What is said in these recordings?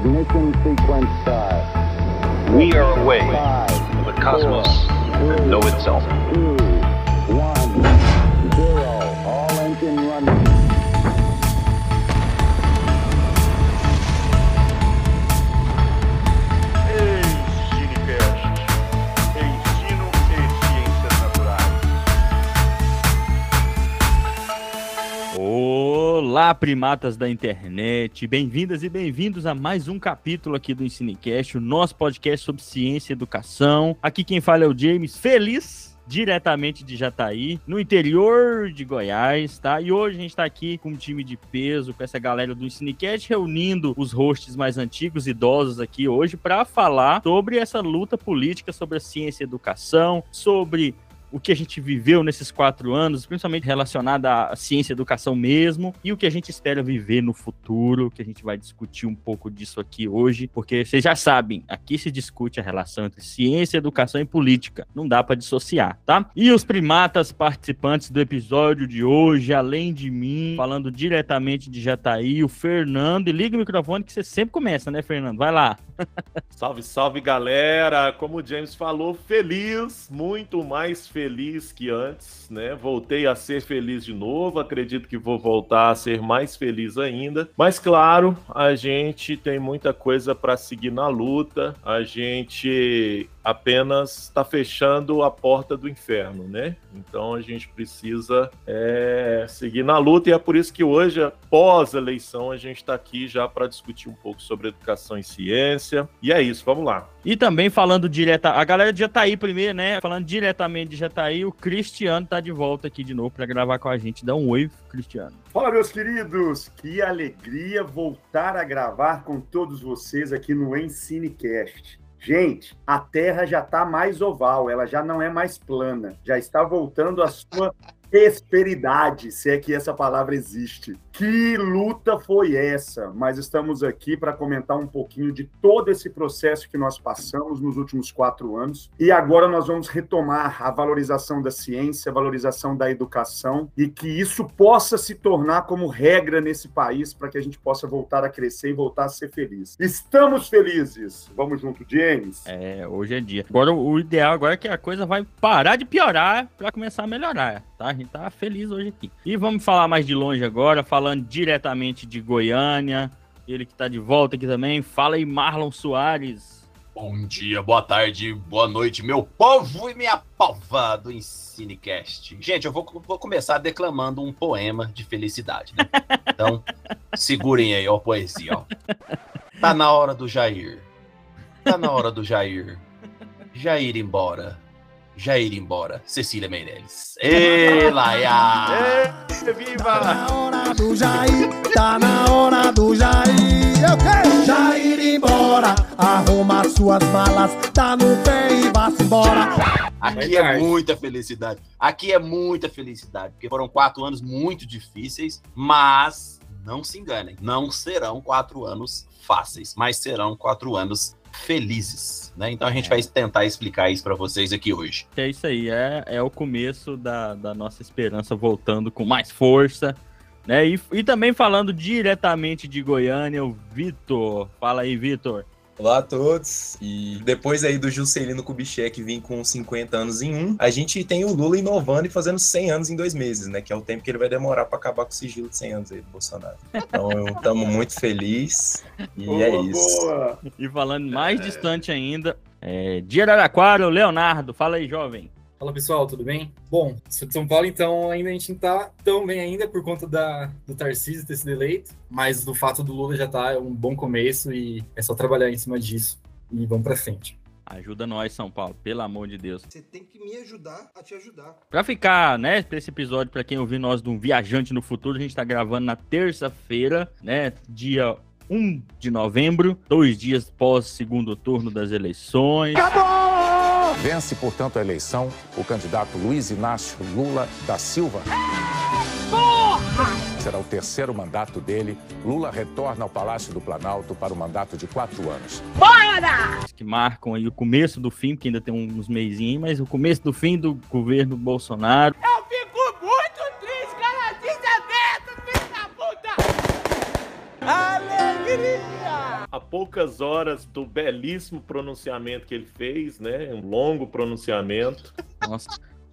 Ignition sequence start. We are away from the cosmos that know itself. Olá, primatas da internet, bem-vindas e bem-vindos a mais um capítulo aqui do Ensinecast, o nosso podcast sobre ciência e educação. Aqui quem fala é o James, feliz diretamente de Jataí, no interior de Goiás, tá? E hoje a gente tá aqui com um time de peso, com essa galera do Ensinecast, reunindo os hosts mais antigos, idosos aqui hoje, para falar sobre essa luta política, sobre a ciência e educação, sobre o que a gente viveu nesses quatro anos, principalmente relacionado à ciência e educação mesmo, e o que a gente espera viver no futuro, que a gente vai discutir um pouco disso aqui hoje, porque vocês já sabem, aqui se discute a relação entre ciência, educação e política. Não dá para dissociar, tá? E os primatas participantes do episódio de hoje, além de mim, falando diretamente de Jataí, o Fernando, e liga o microfone que você sempre começa, né, Fernando? Vai lá. Salve, salve galera! Como o James falou, feliz, muito mais feliz que antes, né? Voltei a ser feliz de novo, acredito que vou voltar a ser mais feliz ainda. Mas claro, a gente tem muita coisa para seguir na luta, a gente apenas está fechando a porta do inferno, né? Então a gente precisa é, seguir na luta e é por isso que hoje, após a eleição, a gente está aqui já para discutir um pouco sobre educação e ciência. E é isso, vamos lá. E também falando direto, a galera de Jataí primeiro, né? Falando diretamente de Jataí, o Cristiano tá de volta aqui de novo para gravar com a gente. Dá um oi, Cristiano. Fala, meus queridos! Que alegria voltar a gravar com todos vocês aqui no Ensinecast. Gente, a Terra já está mais oval, ela já não é mais plana, já está voltando à sua prosperidade, se é que essa palavra existe. Que luta foi essa? Mas estamos aqui para comentar um pouquinho de todo esse processo que nós passamos nos últimos quatro anos. E agora nós vamos retomar a valorização da ciência, a valorização da educação e que isso possa se tornar como regra nesse país para que a gente possa voltar a crescer e voltar a ser feliz. Estamos felizes! Vamos junto, James? É, hoje é dia. Agora, o ideal agora é que a coisa vai parar de piorar para começar a melhorar, tá? A gente tá feliz hoje aqui. E vamos falar mais de longe agora, falando diretamente de Goiânia. Ele que tá de volta aqui também. Fala aí, Marlon Soares. Bom dia, boa tarde, boa noite, meu povo e minha pova do Ensinecast. Gente, eu vou, vou começar declamando um poema de felicidade, né? Então, segurem aí, ó, a poesia, ó. Tá na hora do Jair. Tá na hora do Jair. Jair embora. Jair embora. Cecília Meirelles. Ê, Laia! Ê, viva! Tá na hora do Jair, tá na hora do Jair. Eu quero Jair embora, arruma suas malas, tá no pé e vá-se embora. Aqui é muita felicidade. Aqui é muita felicidade, porque foram quatro anos muito difíceis, mas não se enganem, não serão quatro anos fáceis, mas serão quatro anos felizes, né? Então a gente É. vai tentar explicar isso para vocês aqui hoje. É isso aí, é, é o começo da, da nossa esperança voltando com mais força. Né? E, e também falando diretamente de Goiânia, o Vitor. Fala aí, Vitor. Olá a todos. E depois aí do Juscelino Kubitschek vir com 50 anos em um, a gente tem o Lula inovando e fazendo 100 anos em dois meses, né? Que é o tempo que ele vai demorar para acabar com o sigilo de 100 anos aí do Bolsonaro. Então, estamos muito felizes e é Boa, isso. boa. E falando mais distante ainda, é, de Araraquara, o Leonardo. Fala aí, jovem. Fala pessoal, tudo bem? Bom, sou de São Paulo, então ainda a gente não tá tão bem ainda por conta da, do Tarcísio ter sido eleito, mas do fato do Lula já tá é um bom começo e é só trabalhar em cima disso e vamos pra frente. Ajuda nós, São Paulo, pelo amor de Deus. Você tem que me ajudar a te ajudar. Pra ficar, né, pra esse episódio, pra quem ouvir nós de um viajante no futuro, a gente tá gravando na terça-feira, né, dia 1 de novembro, dois dias pós segundo turno das eleições. Vence, portanto, a eleição o candidato Luiz Inácio Lula da Silva. Será o terceiro mandato dele. Lula retorna ao Palácio do Planalto para o mandato de quatro anos. que marcam aí o começo do fim, que ainda tem uns meizinhos, mas o começo do fim do governo Bolsonaro. Eu fico muito triste, cara. Desaberto, filho da puta. Alegria! A poucas horas do belíssimo pronunciamento que ele fez, né? Um longo pronunciamento. Nossa.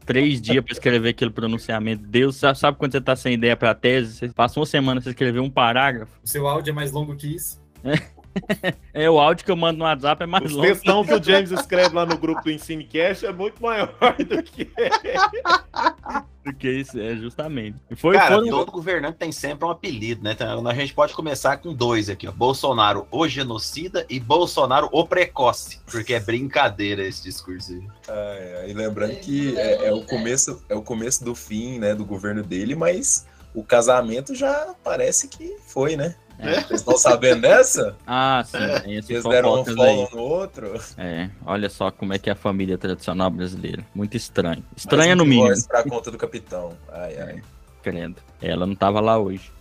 Três dias pra escrever aquele pronunciamento. Deus, sabe, sabe quando você tá sem ideia pra tese? Você passa uma semana pra escrever um parágrafo. O seu áudio é mais longo que isso? É, o áudio que eu mando no WhatsApp é mais Os longo. textão que o James escreve lá no grupo do Ensinecast é muito maior do que do que isso, é, justamente. Foi, Cara, foram- todo governante tem sempre um apelido, né? Então, a gente pode começar com dois aqui, ó. Bolsonaro o genocida e Bolsonaro o precoce. Porque é brincadeira esse discurso aí. É, e lembrando que é, é o começo, é o começo do fim, né, do governo dele, mas o casamento já parece que foi, né? É. Vocês estão sabendo dessa? Ah, sim, esses Eles deram um fofocas aí. follow no outro. É, olha só como é que é a família tradicional brasileira. Muito estranho. Estranha Mais no um mínimo. Pra conta do capitão. Ai, ai. Credo. Ela não tava lá hoje.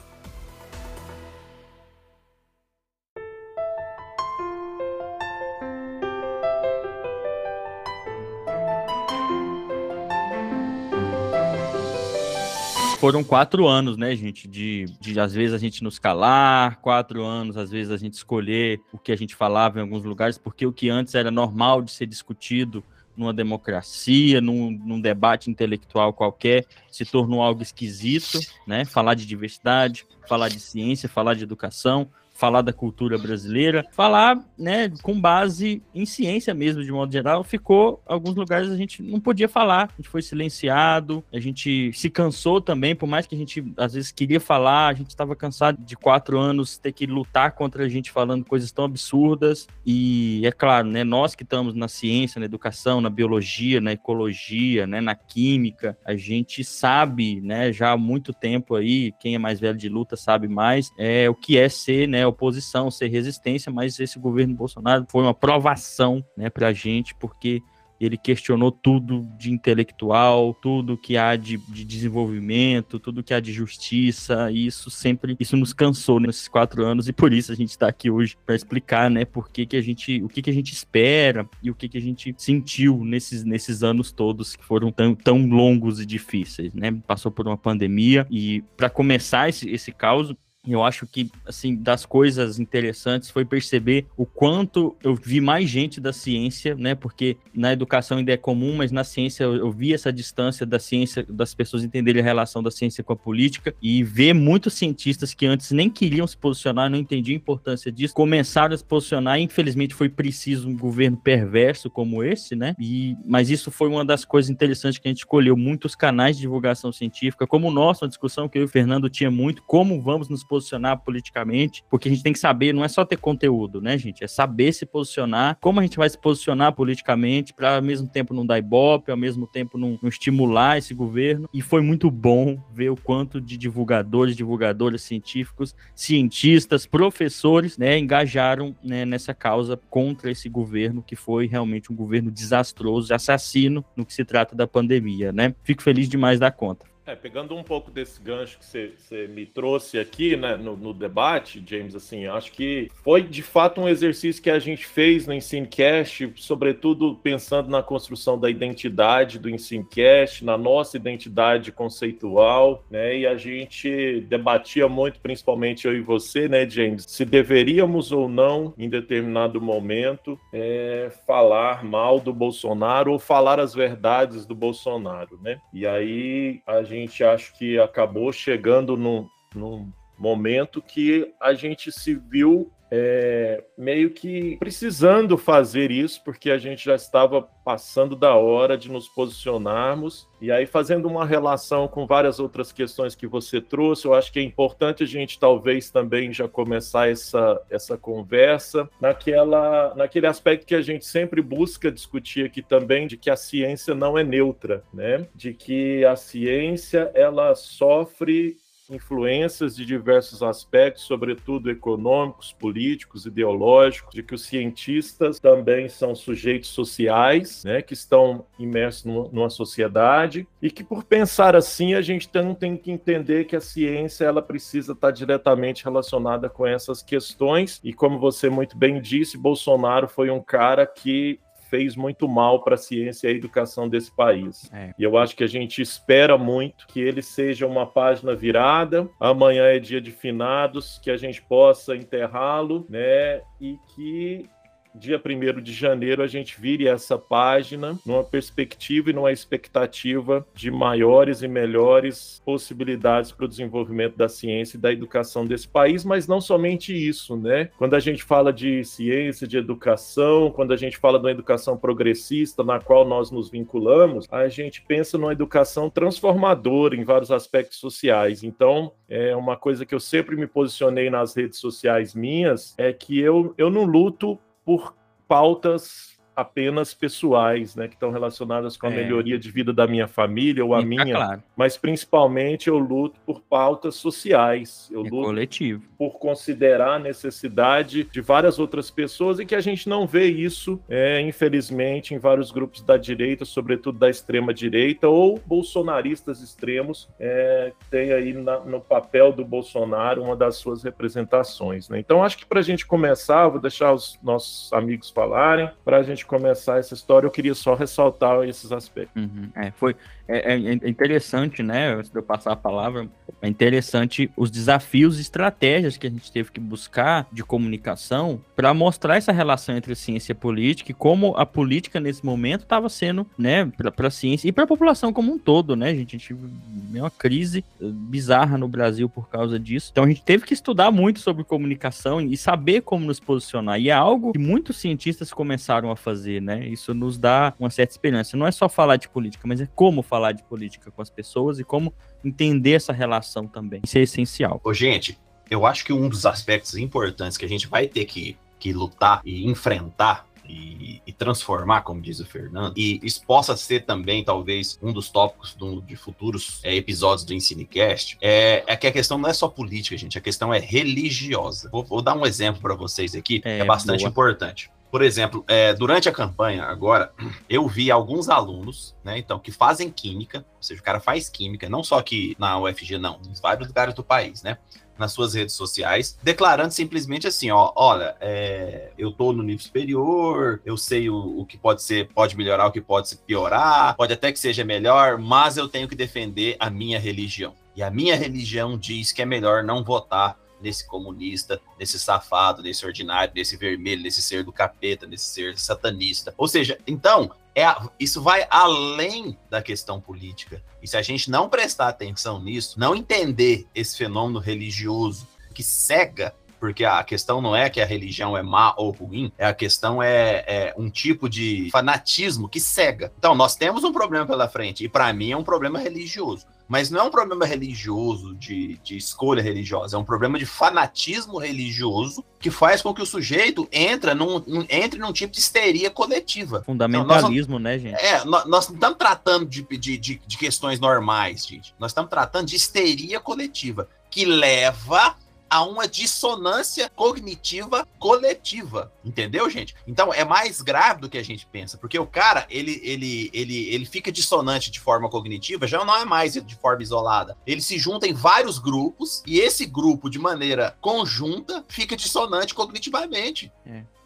Foram quatro anos, né, gente? De, de às vezes a gente nos calar, quatro anos, às vezes a gente escolher o que a gente falava em alguns lugares, porque o que antes era normal de ser discutido numa democracia, num, num debate intelectual qualquer, se tornou algo esquisito, né? Falar de diversidade, falar de ciência, falar de educação, falar da cultura brasileira, falar, né, com base em ciência mesmo, de modo geral, ficou alguns lugares a gente não podia falar, a gente foi silenciado, a gente se cansou também, por mais que a gente às vezes queria falar, a gente estava cansado de quatro anos ter que lutar contra a gente falando coisas tão absurdas e é claro, né, nós que estamos na ciência, na educação, na biologia, na ecologia, né, na química, a gente sabe, né, já há muito tempo aí, quem é mais velho de luta sabe mais, é o que é ser, né, oposição, ser resistência, mas esse governo Bolsonaro foi uma provação, né, pra gente, porque ele questionou tudo de intelectual, tudo que há de, de desenvolvimento, tudo que há de justiça, e isso sempre, isso nos cansou nesses quatro anos, e por isso a gente está aqui hoje para explicar, né, por que, que a gente, o que, que a gente espera e o que, que a gente sentiu nesses, nesses anos todos que foram tão, tão longos e difíceis, né, passou por uma pandemia, e para começar esse, esse caos, eu acho que, assim, das coisas interessantes foi perceber o quanto eu vi mais gente da ciência, né? Porque na educação ainda é comum, mas na ciência eu, vi essa distância da ciência, das pessoas entenderem a relação da ciência com a política e ver muitos cientistas que antes nem queriam se posicionar, não entendiam a importância disso, começaram a se posicionar. E, infelizmente, foi preciso um governo perverso como esse, né? E, mas isso foi uma das coisas interessantes que a gente escolheu muitos canais de divulgação científica, como o nosso, uma discussão que eu e o Fernando tinha muito, como vamos nos posicionar politicamente, porque a gente tem que saber, não é só ter conteúdo, né, gente? É saber se posicionar, como a gente vai se posicionar politicamente para ao mesmo tempo não dar ibope, ao mesmo tempo não, não estimular esse governo. E foi muito bom ver o quanto de divulgadores, divulgadoras científicos, cientistas, professores, né, engajaram né, nessa causa contra esse governo que foi realmente um governo desastroso, assassino no que se trata da pandemia, né? Fico feliz demais da conta. É, pegando um pouco desse gancho que você, me trouxe aqui né, no, no debate, James, assim, acho que foi de fato um exercício que a gente fez no Ensinecast, sobretudo pensando na construção da identidade do Ensinecast, na nossa identidade conceitual, né? E a gente debatia muito, principalmente eu e você, né, James, se deveríamos ou não, em determinado momento, é, falar mal do Bolsonaro ou falar as verdades do Bolsonaro, né? E aí a gente gente acho que acabou chegando num, num momento que a gente se viu é, meio que precisando fazer isso, porque a gente já estava passando da hora de nos posicionarmos. E aí, fazendo uma relação com várias outras questões que você trouxe, eu acho que é importante a gente talvez também já começar essa, essa conversa naquela, naquele aspecto que a gente sempre busca discutir aqui também, de que a ciência não é neutra, né? De que a ciência ela sofre influências de diversos aspectos, sobretudo econômicos, políticos, ideológicos, de que os cientistas também são sujeitos sociais, né, que estão imersos numa sociedade e que por pensar assim a gente tem, tem que entender que a ciência ela precisa estar diretamente relacionada com essas questões e como você muito bem disse, Bolsonaro foi um cara que fez muito mal para a ciência e a educação desse país. É. E eu acho que a gente espera muito que ele seja uma página virada. Amanhã é dia de finados, que a gente possa enterrá-lo, né? E que dia 1 de janeiro a gente vire essa página numa perspectiva e numa expectativa de maiores e melhores possibilidades para o desenvolvimento da ciência e da educação desse país, mas não somente isso, né? Quando a gente fala de ciência, de educação, quando a gente fala de uma educação progressista na qual nós nos vinculamos, a gente pensa numa educação transformadora em vários aspectos sociais. Então, é uma coisa que eu sempre me posicionei nas redes sociais minhas é que eu, eu não luto por pautas apenas pessoais, né, que estão relacionadas com a É. melhoria de vida da minha família ou a tá minha, claro, mas principalmente eu luto por pautas sociais. Eu é luto coletivo. por considerar a necessidade de várias outras pessoas e que a gente não vê isso, é, infelizmente, em vários grupos da direita, sobretudo da extrema direita ou bolsonaristas extremos, é, tem aí na- no papel do Bolsonaro uma das suas representações. né? Então, acho que para a gente começar, vou deixar os nossos amigos falarem. Para a gente começar essa história, eu queria só ressaltar esses aspectos. Uhum. É, foi é, é- é interessante, né? Antes de eu passar a palavra, é interessante os desafios e estratégias que a gente teve que buscar de comunicação para mostrar essa relação entre ciência e política e como a política nesse momento estava sendo, né, para a ciência e para a população como um todo, né, gente? A gente vive uma crise eh, bizarra no Brasil por causa disso. Então a gente teve que estudar muito sobre comunicação e saber como nos posicionar. E é algo que muitos cientistas começaram a fazer, né? Isso nos dá uma certa esperança. Não é só falar de política, mas é como falar de política com as pessoas e como entender essa relação também. Isso é essencial. Ô, gente, eu acho que um dos aspectos importantes que a gente vai ter que, que lutar e enfrentar e, e transformar, como diz o Fernando, e isso possa ser também, talvez, um dos tópicos do- de futuros é, episódios do EnsineCast, é, é que a questão não é só política, gente, a questão é religiosa. Vou, vou dar um exemplo para vocês aqui, que É, é bastante boa. importante. Por exemplo, é, durante a campanha agora, eu vi alguns alunos, né, então, que fazem química, ou seja, o cara faz química, não só aqui na UFG, não, em vários lugares do país, né? Nas suas redes sociais, declarando simplesmente assim: ó, olha, é, eu tô no nível superior, eu sei o, o que pode ser, pode melhorar, o que pode se piorar, pode até que seja melhor, mas eu tenho que defender a minha religião. E a minha religião diz que é melhor não votar nesse comunista, nesse safado, nesse ordinário, nesse vermelho, nesse ser do capeta, nesse ser satanista. Ou seja, então, é isso vai além da questão política. E se a gente não prestar atenção nisso, não entender esse fenômeno religioso que cega, porque a questão não é que a religião é má ou ruim, é a questão é, é um tipo de fanatismo que cega. Então, nós temos um problema pela frente, e para mim é um problema religioso. Mas não é um problema religioso de, de escolha religiosa, é um problema de fanatismo religioso que faz com que o sujeito entra num, num- entre num tipo de histeria coletiva. Fundamentalismo, né, gente? É, nó- nós não estamos tratando de, de, de, de questões normais, gente. Nós estamos tratando de histeria coletiva, que leva a uma dissonância cognitiva coletiva. Entendeu, gente? Então é mais grave do que a gente pensa, porque o cara, ele, ele, ele, ele fica dissonante de forma cognitiva, já não é mais de forma isolada. Ele se junta em vários grupos e esse grupo, de maneira conjunta, fica dissonante cognitivamente.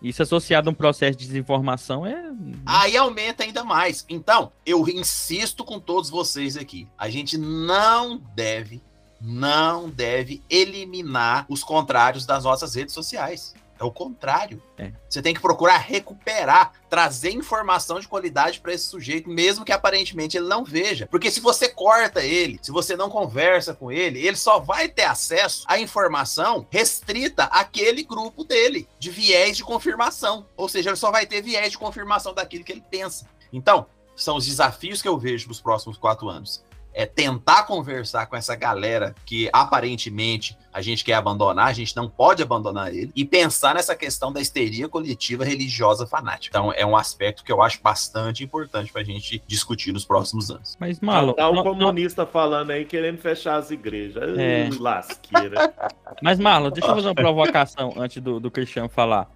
Isso associado a um processo de desinformação é. Aí aumenta ainda mais. Então, eu insisto com todos vocês aqui. A gente não deve, não deve eliminar os contrários das nossas redes sociais. É o contrário. É. Você tem que procurar recuperar, trazer informação de qualidade para esse sujeito, mesmo que aparentemente ele não veja. Porque se você corta ele, se você não conversa com ele, ele só vai ter acesso à informação restrita àquele grupo dele, de viés de confirmação. Ou seja, ele só vai ter viés de confirmação daquilo que ele pensa. Então, são os desafios que eu vejo para os próximos quatro anos. É tentar conversar com essa galera que aparentemente a gente quer abandonar, a gente não pode abandonar ele, e pensar nessa questão da histeria coletiva religiosa fanática. Então, é um aspecto que eu acho bastante importante para a gente discutir nos próximos anos. Mas, Malo. tá o não- comunista falando aí querendo fechar as igrejas. É. Lasqueira. Mas, Marlon, deixa eu fazer uma provocação antes do, do Cristiano falar.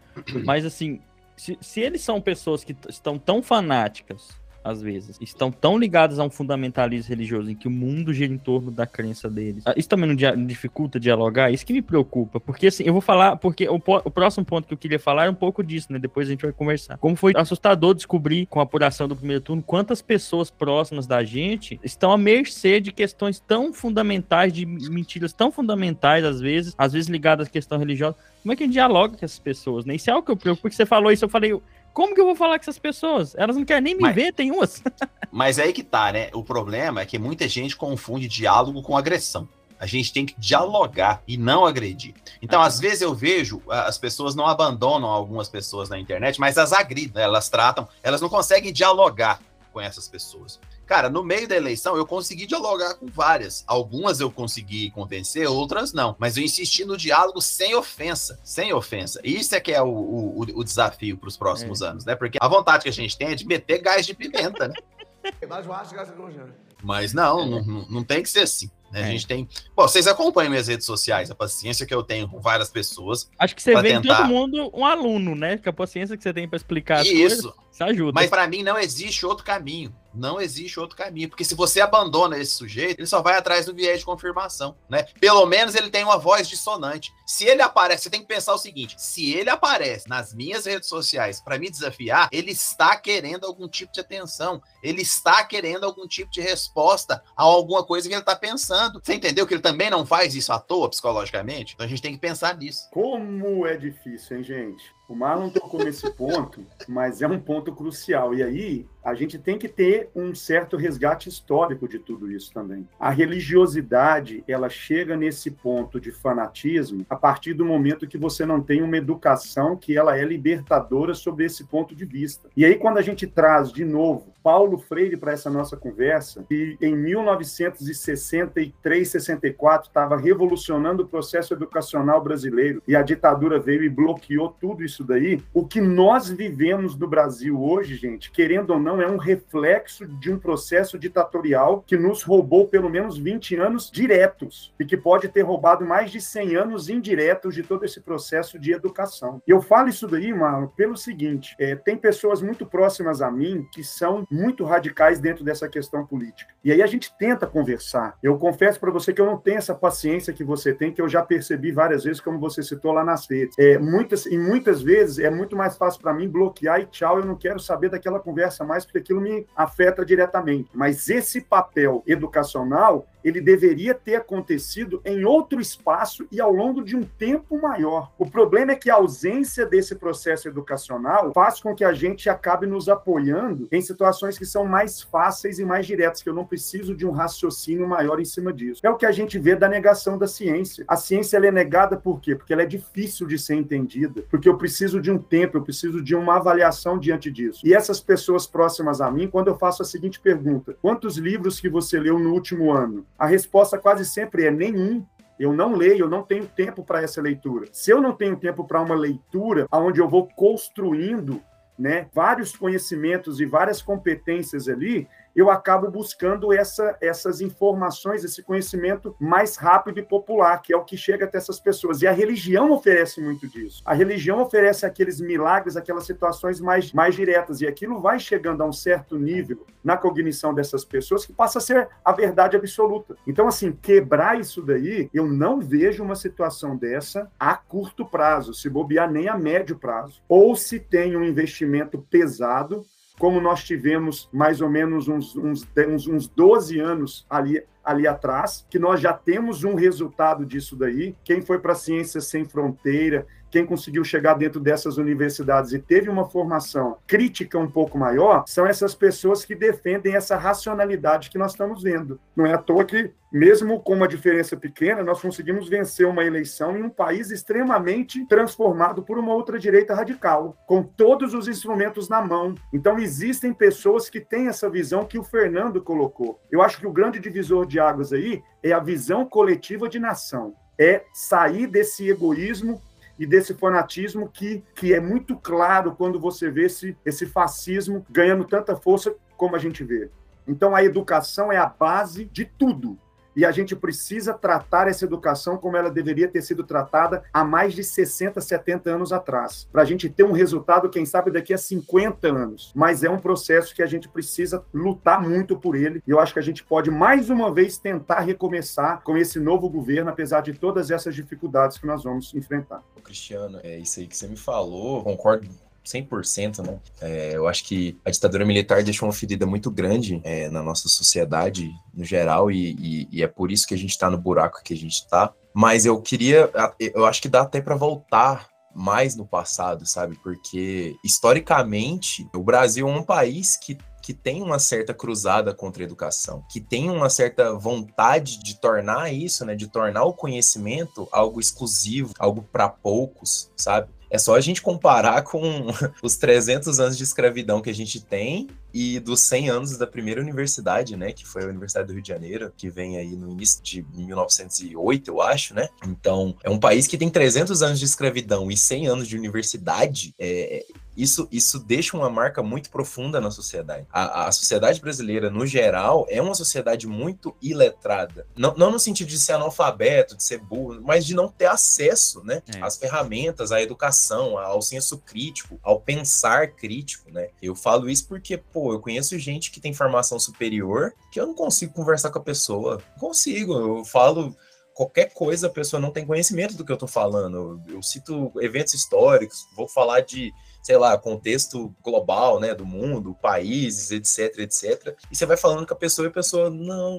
Mas, assim, se, se eles são pessoas que estão tão fanáticas às vezes, estão tão ligadas a um fundamentalismo religioso em que o mundo gira em torno da crença deles. Ah, Isso também não dificulta dialogar? Isso que me preocupa, porque assim, eu vou falar, porque o, o próximo ponto que eu queria falar é um pouco disso, né? Depois a gente vai conversar. Como foi assustador descobrir com a apuração do primeiro turno quantas pessoas próximas da gente estão à mercê de questões tão fundamentais, de mentiras tão fundamentais às vezes, às vezes ligadas à questão religiosa. Como é que a gente dialoga com essas pessoas, né? Isso é algo que eu preocupo, porque você falou isso, eu falei, como que eu vou falar com essas pessoas? Elas não querem nem me Mas- ver, tem umas. Mas aí que tá, né? O problema é que muita gente confunde diálogo com agressão. A gente tem que dialogar e não agredir. Então, às vezes eu vejo ah, as pessoas não abandonam algumas pessoas na internet, mas as agridem, né? elas tratam, elas não conseguem dialogar com essas pessoas. Cara, no meio da eleição eu consegui dialogar com várias. Algumas eu consegui convencer, outras não. Mas eu insisti no diálogo sem ofensa. Sem ofensa. Isso é que é o, o, o- desafio para os próximos anos, né? Porque a vontade que a gente tem é de meter gás de pimenta, né? Mas não, não, não- não tem que ser assim. né? A É. gente tem. Bom, vocês acompanham minhas redes sociais, a paciência que eu tenho com várias pessoas. Acho que você vê tentar- todo mundo um aluno, né? Com a paciência que você tem pra explicar as coisas, Isso. isso ajuda. Mas para mim não existe outro caminho. Não existe outro caminho. Porque se você abandona esse sujeito, ele só vai atrás do viés de confirmação, né? Pelo menos ele tem uma voz dissonante. Se ele aparece, você tem que pensar o seguinte: se ele aparece nas minhas redes sociais para me desafiar, ele está querendo algum tipo de atenção. Ele está querendo algum tipo de resposta a alguma coisa que ele está pensando. Você entendeu que ele também não faz isso à toa psicologicamente? Então a gente tem que pensar nisso. Como é difícil, hein, gente? O Marlon tocou nesse ponto, mas é um ponto crucial. E aí, a gente tem que ter um certo resgate histórico de tudo isso também. A religiosidade, ela chega nesse ponto de fanatismo a partir do momento que você não tem uma educação que ela é libertadora sobre esse ponto de vista. E aí, quando a gente traz de novo Paulo Freire para essa nossa conversa, que em 1963, 64 estava revolucionando o processo educacional brasileiro e a ditadura veio e bloqueou tudo isso daí. O que nós vivemos no Brasil hoje, gente, querendo ou não, é um reflexo de um processo ditatorial que nos roubou pelo menos 20 anos diretos e que pode ter roubado mais de 100 anos indiretos de todo esse processo de educação. E eu falo isso daí, Marlon, pelo seguinte: é, tem pessoas muito próximas a mim que são muito radicais dentro dessa questão política. E aí a gente tenta conversar. Eu confesso para você que eu não tenho essa paciência que você tem, que eu já percebi várias vezes, como você citou lá nas redes. É, muitas, e muitas vezes é muito mais fácil para mim bloquear e tchau, eu não quero saber daquela conversa mais, porque aquilo me afeta diretamente. Mas esse papel educacional, ele deveria ter acontecido em outro espaço e ao longo de um tempo maior. O problema é que a ausência desse processo educacional faz com que a gente acabe nos apoiando em situações que são mais fáceis e mais diretas, que eu não preciso de um raciocínio maior em cima disso. É o que a gente vê da negação da ciência. A ciência é negada por quê? Porque ela é difícil de ser entendida, porque eu preciso de um tempo, eu preciso de uma avaliação diante disso. E essas pessoas próximas a mim, quando eu faço a seguinte pergunta: quantos livros que você leu no último ano? A resposta quase sempre é nenhum. Eu não leio, eu não tenho tempo para essa leitura. Se eu não tenho tempo para uma leitura onde eu vou construindo né, vários conhecimentos e várias competências ali, eu acabo buscando essa, essas informações, esse conhecimento mais rápido e popular, que é o que chega até essas pessoas. E a religião oferece muito disso. A religião oferece aqueles milagres, aquelas situações mais, mais diretas, e aquilo vai chegando a um certo nível na cognição dessas pessoas que passa a ser a verdade absoluta. Então, assim, quebrar isso daí, eu não vejo uma situação dessa a curto prazo, se bobear nem a médio prazo. Ou se tem um investimento pesado, como nós tivemos mais ou menos uns, uns, uns, uns 12 anos ali, ali atrás, que nós já temos um resultado disso daí. Quem foi para a Ciência Sem Fronteira, quem conseguiu chegar dentro dessas universidades e teve uma formação crítica um pouco maior, são essas pessoas que defendem essa racionalidade que nós estamos vendo. Não é à toa que, mesmo com uma diferença pequena, nós conseguimos vencer uma eleição em um país extremamente transformado por uma outra direita radical, com todos os instrumentos na mão. Então, existem pessoas que têm essa visão que o Fernando colocou. Eu acho que o grande divisor de águas aí é a visão coletiva de nação. É sair desse egoísmo e desse fanatismo que, que é muito claro quando você vê esse, esse fascismo ganhando tanta força como a gente vê. Então, a educação é a base de tudo. E a gente precisa tratar essa educação como ela deveria ter sido tratada há mais de 60, 70 anos atrás, para a gente ter um resultado, quem sabe, daqui a 50 anos. Mas é um processo que a gente precisa lutar muito por ele, e eu acho que a gente pode, mais uma vez, tentar recomeçar com esse novo governo, apesar de todas essas dificuldades que nós vamos enfrentar. Cristiano, é isso aí que você me falou, concordo 100%, né? É, eu acho que a ditadura militar deixou uma ferida muito grande é, na nossa sociedade no geral e, e- e é por isso que a gente está no buraco que a gente está. Mas eu queria, eu acho que dá até para voltar mais no passado, sabe? Porque historicamente o Brasil é um país que que tem uma certa cruzada contra a educação, que tem uma certa vontade de tornar isso, né, de tornar o conhecimento algo exclusivo, algo para poucos, sabe? É só a gente comparar com os 300 anos de escravidão que a gente tem e dos 100 anos da primeira universidade, né, que foi a Universidade do Rio de Janeiro, que vem aí no início de 1908, eu acho, né? Então, é um país que tem 300 anos de escravidão e 100 anos de universidade, é, isso, isso deixa uma marca muito profunda na sociedade. A, a sociedade brasileira, no geral, é uma sociedade muito iletrada. Não, não no sentido de ser analfabeto, de ser burro, mas de não ter acesso né, É. às ferramentas, à educação, ao senso crítico, ao pensar crítico. Né? Eu falo isso porque, pô, eu conheço gente que tem formação superior que eu não consigo conversar com a pessoa. Não consigo, eu falo qualquer coisa, a pessoa não tem conhecimento do que eu tô falando. Eu, eu cito eventos históricos, vou falar de sei lá, contexto global, né, do mundo, países, etc, etc. E você vai falando com a pessoa e a pessoa, não,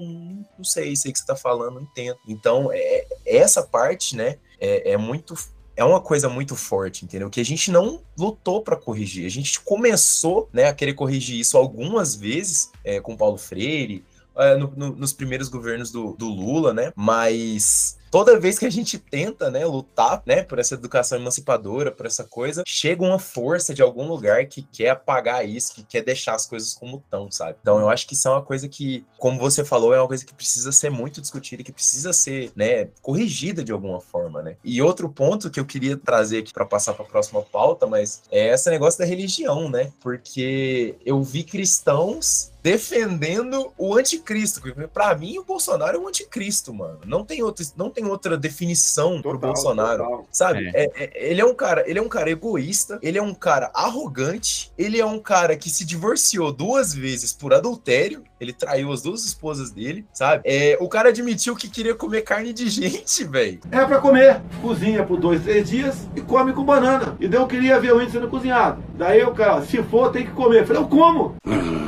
não sei, sei o que você tá falando, não entendo. Então, é, essa parte, né, é, é muito é uma coisa muito forte, entendeu? Que a gente não lutou para corrigir. A gente começou, né, a querer corrigir isso algumas vezes é, com Paulo Freire, é, no- no- nos primeiros governos do, do Lula, né? Mas toda vez que a gente tenta, né, lutar, né, por essa educação emancipadora, por essa coisa, chega uma força de algum lugar que quer apagar isso, que quer deixar as coisas como estão, sabe? Então eu acho que isso é uma coisa que, como você falou, é uma coisa que precisa ser muito discutida, que precisa ser, né, corrigida de alguma forma, né? E outro ponto que eu queria trazer aqui para passar para a próxima pauta, mas é esse negócio da religião, né? Porque eu vi cristãos defendendo o anticristo. Para mim, o Bolsonaro é um anticristo, mano. Não tem outra, não tem outra definição pro Total, Bolsonaro. total. Sabe? É- é- ele é um cara, ele é um cara egoísta, ele é um cara arrogante, ele é um cara que se divorciou duas vezes por adultério, ele traiu as duas esposas dele, sabe? É, o cara admitiu que queria comer carne de gente, velho. É pra comer. Cozinha por dois, três dias e come com banana. E daí eu queria ver o índio sendo cozinhado. Daí o cara, se for, tem que comer. Eu falei, eu como.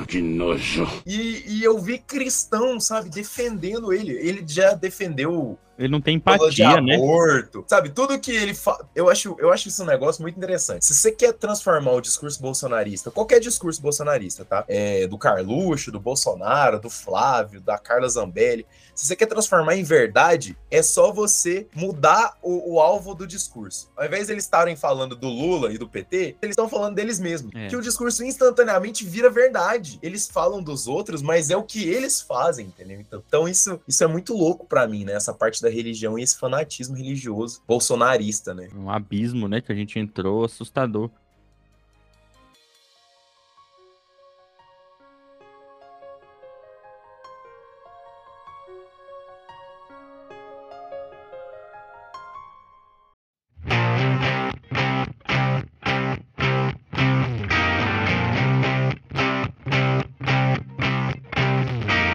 que nojo. E, e eu vi cristão, sabe, defendendo ele. Ele já defendeu Ele não tem empatia, né? aborto, sabe? Tudo que ele fala. Eu acho, eu acho isso um negócio muito interessante. Se você quer transformar o discurso bolsonarista, qualquer discurso bolsonarista, tá? É, do Carluxo, do Bolsonaro, do Flávio, da Carla Zambelli. Se você quer transformar em verdade, é só você mudar o, o alvo do discurso. Ao invés de eles estarem falando do Lula e do PT, eles estão falando deles mesmos. É. Que o discurso instantaneamente vira verdade. Eles falam dos outros, mas é o que eles fazem, entendeu? Então, então isso, isso é muito louco pra mim, né? Essa parte da religião e esse fanatismo religioso bolsonarista, né? Um abismo, né, que a gente entrou assustador.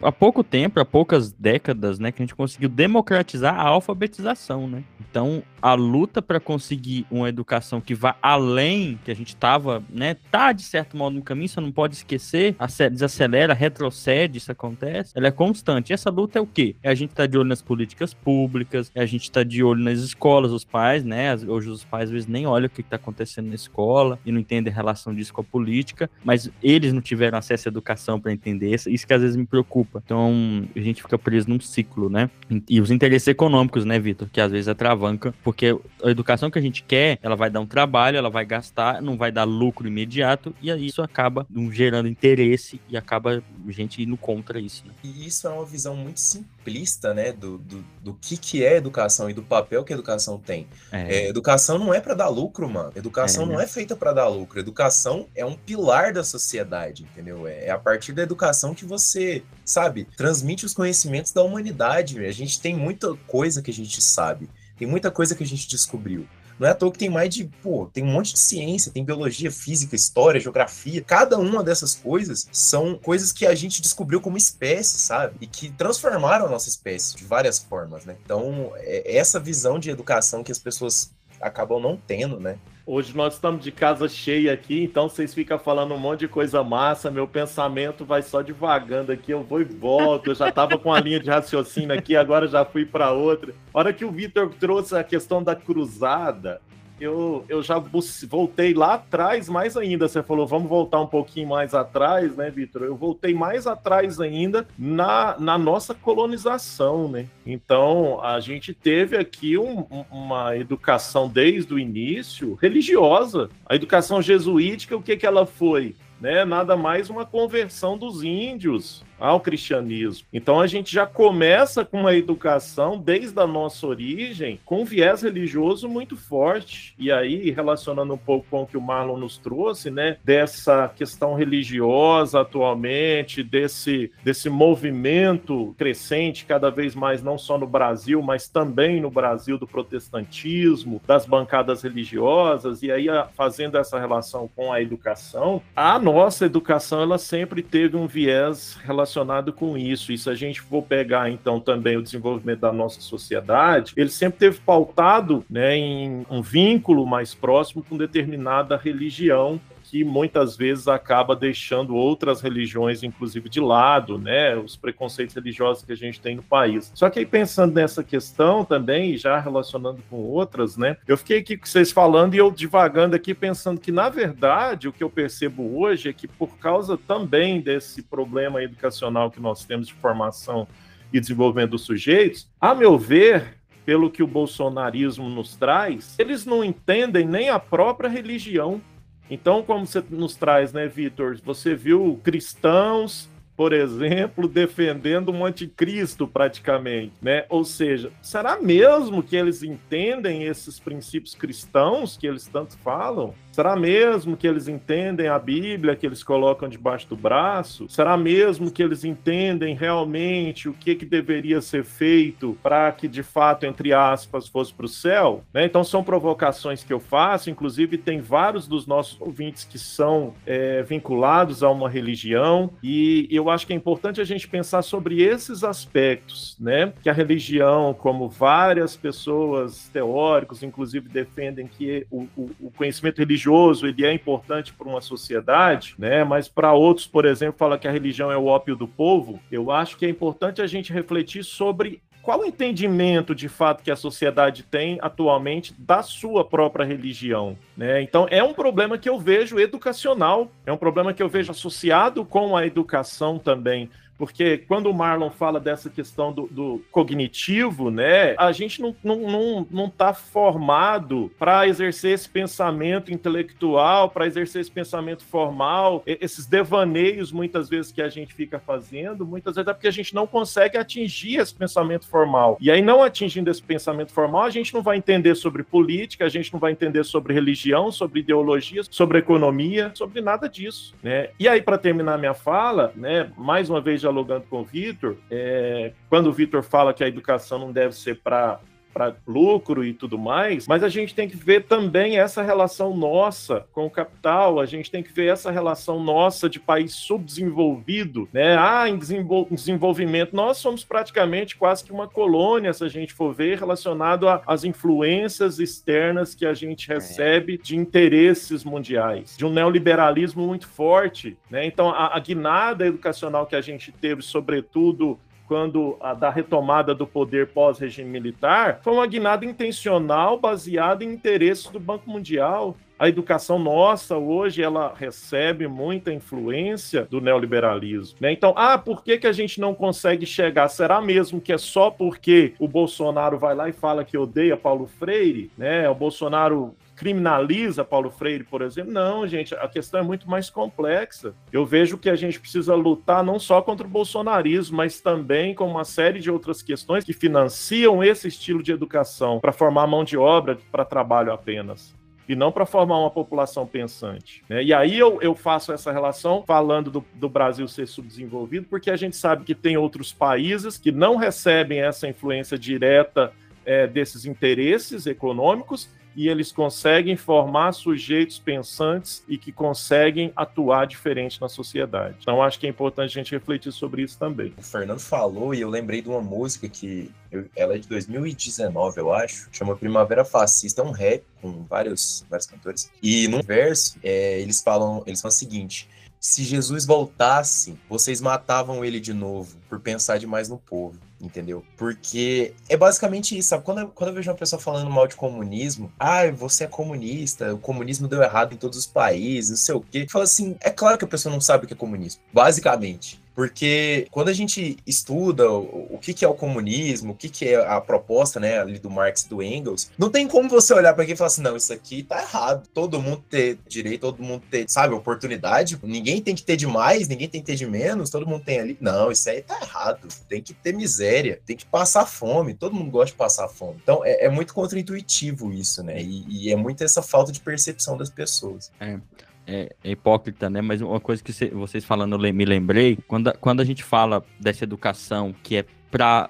Há pouco tempo, há poucas décadas, né, que a gente conseguiu democratizar a alfabetização, né? Então, a luta para conseguir uma educação que vá além que a gente estava, né, tá de certo modo no caminho, você não pode esquecer, ace- desacelera, retrocede, isso acontece, ela é constante. E essa luta é o quê? É a gente tá de olho nas políticas públicas, é a gente tá de olho nas escolas, os pais, né? Hoje os pais às vezes nem olham o que, que tá acontecendo na escola e não entendem a relação disso com a política, mas eles não tiveram acesso à educação para entender isso, isso que às vezes me preocupa. Então, a gente fica preso num ciclo, né? E os interesses econômicos, né, Vitor? Que às vezes atravanca, porque a educação que a gente quer, ela vai dar um trabalho, ela vai gastar, não vai dar lucro imediato, e aí isso acaba não gerando interesse e acaba gente indo contra isso, né? E isso é uma visão muito simplista, né, do, do, do que, que é educação e do papel que a educação tem. É, educação não é para dar lucro, mano. Educação É, né? não é feita para dar lucro. Educação é um pilar da sociedade, entendeu? É, é a partir da educação que você, sabe, sabe, transmite os conhecimentos da humanidade. A gente tem muita coisa que a gente sabe, tem muita coisa que a gente descobriu. Não é à toa que tem mais de, pô, tem um monte de ciência, tem biologia, física, história, geografia. Cada uma dessas coisas são coisas que a gente descobriu como espécie, sabe? E que transformaram a nossa espécie de várias formas, né? Então, é essa visão de educação que as pessoas acabam não tendo, né? Hoje nós estamos de casa cheia aqui, então vocês ficam falando um monte de coisa massa, meu pensamento vai só devagando aqui, eu vou e volto. Eu já estava com a linha de raciocínio aqui, agora já fui para outra. A hora que o Vitor trouxe a questão da cruzada, eu, eu já voltei lá atrás mais ainda. Você falou, vamos voltar um pouquinho mais atrás, né, Vitor? Eu voltei mais atrás ainda na, na nossa colonização, né? Então, a gente teve aqui um, uma educação desde o início religiosa. A educação jesuítica, o que, que ela foi? Né? Nada mais uma conversão dos índios ao cristianismo. Então a gente já começa com uma educação desde a nossa origem com viés religioso muito forte. E aí, relacionando um pouco com o que o Marlon nos trouxe, né, dessa questão religiosa atualmente, desse, desse movimento crescente cada vez mais, não só no Brasil, mas também no Brasil do protestantismo, das bancadas religiosas, e aí fazendo essa relação com a educação, a nossa educação ela sempre teve um viés relacionado relacionado com isso. E se a gente for pegar, então, também o desenvolvimento da nossa sociedade, ele sempre teve pautado né, em um vínculo mais próximo com determinada religião que muitas vezes acaba deixando outras religiões, inclusive, de lado, né? Os preconceitos religiosos que a gente tem no país. Só que aí pensando nessa questão também, já relacionando com outras, né? Eu fiquei aqui com vocês falando e eu divagando aqui pensando que, na verdade, o que eu percebo hoje é que por causa também desse problema educacional que nós temos de formação e desenvolvimento dos sujeitos, a meu ver, pelo que o bolsonarismo nos traz, eles não entendem nem a própria religião. Então, como você nos traz, né, Vitor? Você viu cristãos, por exemplo, defendendo um anticristo praticamente, né? Ou seja, será mesmo que eles entendem esses princípios cristãos que eles tanto falam? Será mesmo que eles entendem a Bíblia que eles colocam debaixo do braço? Será mesmo que eles entendem realmente o que, que deveria ser feito para que, de fato, entre aspas, fosse para o céu? Né? Então, são provocações que eu faço. Inclusive, tem vários dos nossos ouvintes que são é, vinculados a uma religião, e eu acho que é importante a gente pensar sobre esses aspectos, né? Que a religião, como várias pessoas teóricos, inclusive, defendem que o, o, o conhecimento religioso religioso ele é importante para uma sociedade, né? Mas para outros, por exemplo, fala que a religião é o ópio do povo. Eu acho que é importante a gente refletir sobre qual o entendimento de fato que a sociedade tem atualmente da sua própria religião? Né? Então, é um problema que eu vejo educacional, é um problema que eu vejo associado com a educação também porque quando o Marlon fala dessa questão do, do cognitivo, né, a gente não, não, não, não tá formado para exercer esse pensamento intelectual, para exercer esse pensamento formal, esses devaneios muitas vezes que a gente fica fazendo, muitas vezes é porque a gente não consegue atingir esse pensamento formal. E aí, não atingindo esse pensamento formal, a gente não vai entender sobre política, a gente não vai entender sobre religião, sobre ideologia, sobre economia, sobre nada disso, né? E aí, para terminar minha fala, né, mais uma vez dialogando com o Vitor, é, quando o Vitor fala que a educação não deve ser para para lucro e tudo mais, mas a gente tem que ver também essa relação nossa com o capital, a gente tem que ver essa relação nossa de país subdesenvolvido, né? Ah, em desenvolvimento, nós somos praticamente quase que uma colônia, se a gente for ver, relacionado às influências externas que a gente é. recebe de interesses mundiais, de um neoliberalismo muito forte, né? Então, a, a guinada educacional que a gente teve, sobretudo quando a da retomada do poder pós-regime militar, foi uma guinada intencional baseada em interesses do Banco Mundial. A educação nossa hoje ela recebe muita influência do neoliberalismo. Né? Então, ah, por que, que a gente não consegue chegar? Será mesmo que é só porque o Bolsonaro vai lá e fala que odeia Paulo Freire? Né? O Bolsonaro criminaliza Paulo Freire, por exemplo. Não, gente, a questão é muito mais complexa. Eu vejo que a gente precisa lutar não só contra o bolsonarismo, mas também com uma série de outras questões que financiam esse estilo de educação para formar mão de obra para trabalho apenas. e não para formar uma população pensante. né? E aí eu, eu faço essa relação falando do, do Brasil ser subdesenvolvido, porque a gente sabe que tem outros países que não recebem essa influência direta é, desses interesses econômicos e eles conseguem formar sujeitos pensantes e que conseguem atuar diferente na sociedade. Então acho que é importante a gente refletir sobre isso também. O Fernando falou e eu lembrei de uma música que eu- ela é de 2019, eu acho, chama Primavera Fascista, é um rap com vários, vários cantores. E no verso, é, eles falam, eles falam o seguinte: se Jesus voltasse, vocês matavam ele de novo por pensar demais no povo. Entendeu? Porque é basicamente isso, sabe? Quando eu, quando eu vejo uma pessoa falando mal de comunismo, ah, você é comunista, o comunismo deu errado em todos os países, não sei o quê. Fala assim, é claro que a pessoa não sabe o que é comunismo, basicamente. Porque quando a gente estuda o, o que, que é o comunismo, o que, que é a proposta né, ali do Marx e do Engels, não tem como você olhar para aqui e falar assim: não, isso aqui tá errado. Todo mundo ter direito, todo mundo ter, sabe, oportunidade. Ninguém tem que ter de mais, ninguém tem que ter de menos, todo mundo tem ali. Não, isso aí tá errado. Tem que ter miséria, tem que passar fome. Todo mundo gosta de passar fome. Então é, é muito contraintuitivo isso, né? E, e é muito essa falta de percepção das pessoas. É, é, é hipócrita, né? Mas uma coisa que cê- vocês falando, eu me lembrei, quando, a- quando a gente fala dessa educação que é para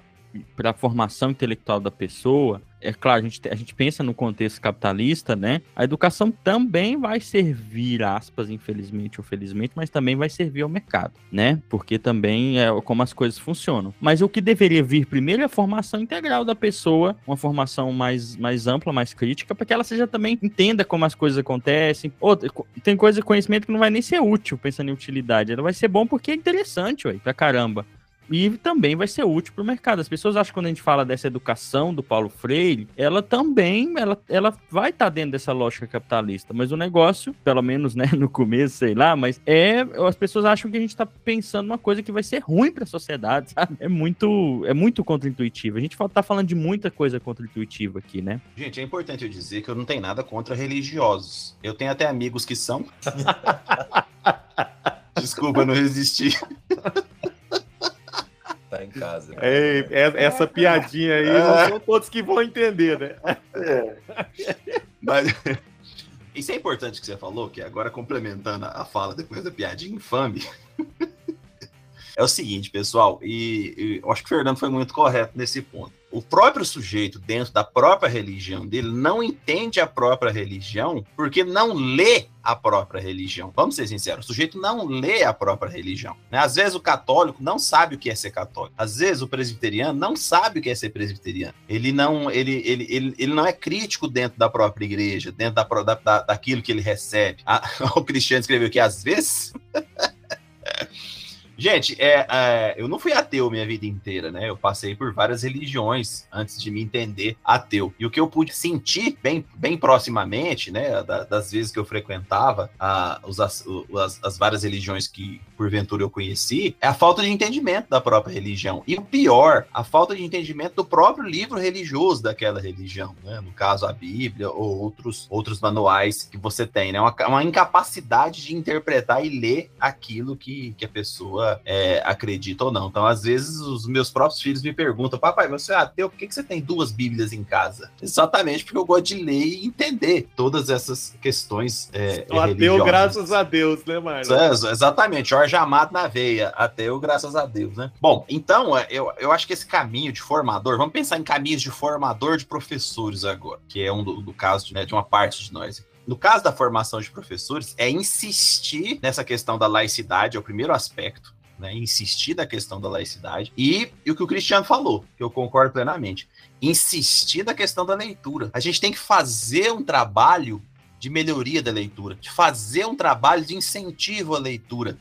para a formação intelectual da pessoa, é claro, a gente, te- a gente pensa no contexto capitalista, né? A educação também vai servir, aspas, infelizmente ou felizmente, mas também vai servir ao mercado, né? Porque também é como as coisas funcionam. Mas o que deveria vir primeiro é a formação integral da pessoa, uma formação mais, mais ampla, mais crítica, para que ela seja também entenda como as coisas acontecem. Co- tem coisa, conhecimento que não vai nem ser útil, pensando em utilidade. Ela vai ser bom porque é interessante, ué, pra caramba. E também vai ser útil para o mercado. As pessoas acham que quando a gente fala dessa educação do Paulo Freire, ela também ela, ela vai estar dentro dessa lógica capitalista. Mas o negócio, pelo menos né, no começo, sei lá, mas é. As pessoas acham que a gente está pensando uma coisa que vai ser ruim para a sociedade, sabe? É muito, é muito contra-intuitivo. A gente fa- tá falando de muita coisa contra-intuitiva aqui, né? Gente, é importante eu dizer que eu não tenho nada contra religiosos. Eu tenho até amigos que são. Desculpa, eu não resisti. Tá em casa. Ei, é- essa piadinha aí não são todos que vão entender, né? Mas isso é importante que você falou, que agora complementando a fala depois da piadinha infame. É o seguinte, pessoal, e, e eu acho que o Fernando foi muito correto nesse ponto. O próprio sujeito, dentro da própria religião dele, não entende a própria religião porque não lê a própria religião. Vamos ser sinceros, o sujeito não lê a própria religião. né? Às vezes o católico não sabe o que é ser católico. Às vezes o presbiteriano não sabe o que é ser presbiteriano. Ele não, ele, ele, ele, ele não é crítico dentro da própria igreja, dentro da, da, da- daquilo que ele recebe. Ah, o Cristiano escreveu que às vezes. Gente, é, é, eu não fui ateu minha vida inteira, né? Eu passei por várias religiões antes de me entender ateu. E o que eu pude sentir bem, bem proximamente, né? da- das vezes que eu frequentava a, os, as, as várias religiões que porventura eu conheci, é a falta de entendimento da própria religião. E o pior, a falta de entendimento do próprio livro religioso daquela religião, né? No caso, a Bíblia ou outros, outros manuais que você tem, né? Uma, uma incapacidade de interpretar e ler aquilo que, que a pessoa é, acredita ou não. Então, às vezes, os meus próprios filhos me perguntam, papai, você é ateu, por que, que você tem duas Bíblias em casa? Exatamente porque eu gosto de ler e entender todas essas questões é, O ateu, graças a Deus, né, Marlon? É, exatamente, Jorge Amado na veia, ateu, graças a Deus, né? Bom, então, é, eu, eu acho que esse caminho de formador, vamos pensar em caminhos de formador de professores agora, que é um do, do caso né, de uma parte de nós. No caso da formação de professores, é insistir nessa questão da laicidade, é o primeiro aspecto, né? Insistir na questão da laicidade. E, e o que o Cristiano falou, que eu concordo plenamente, insistir na questão da leitura. A gente tem que fazer um trabalho de melhoria da leitura, de fazer um trabalho de incentivo à leitura,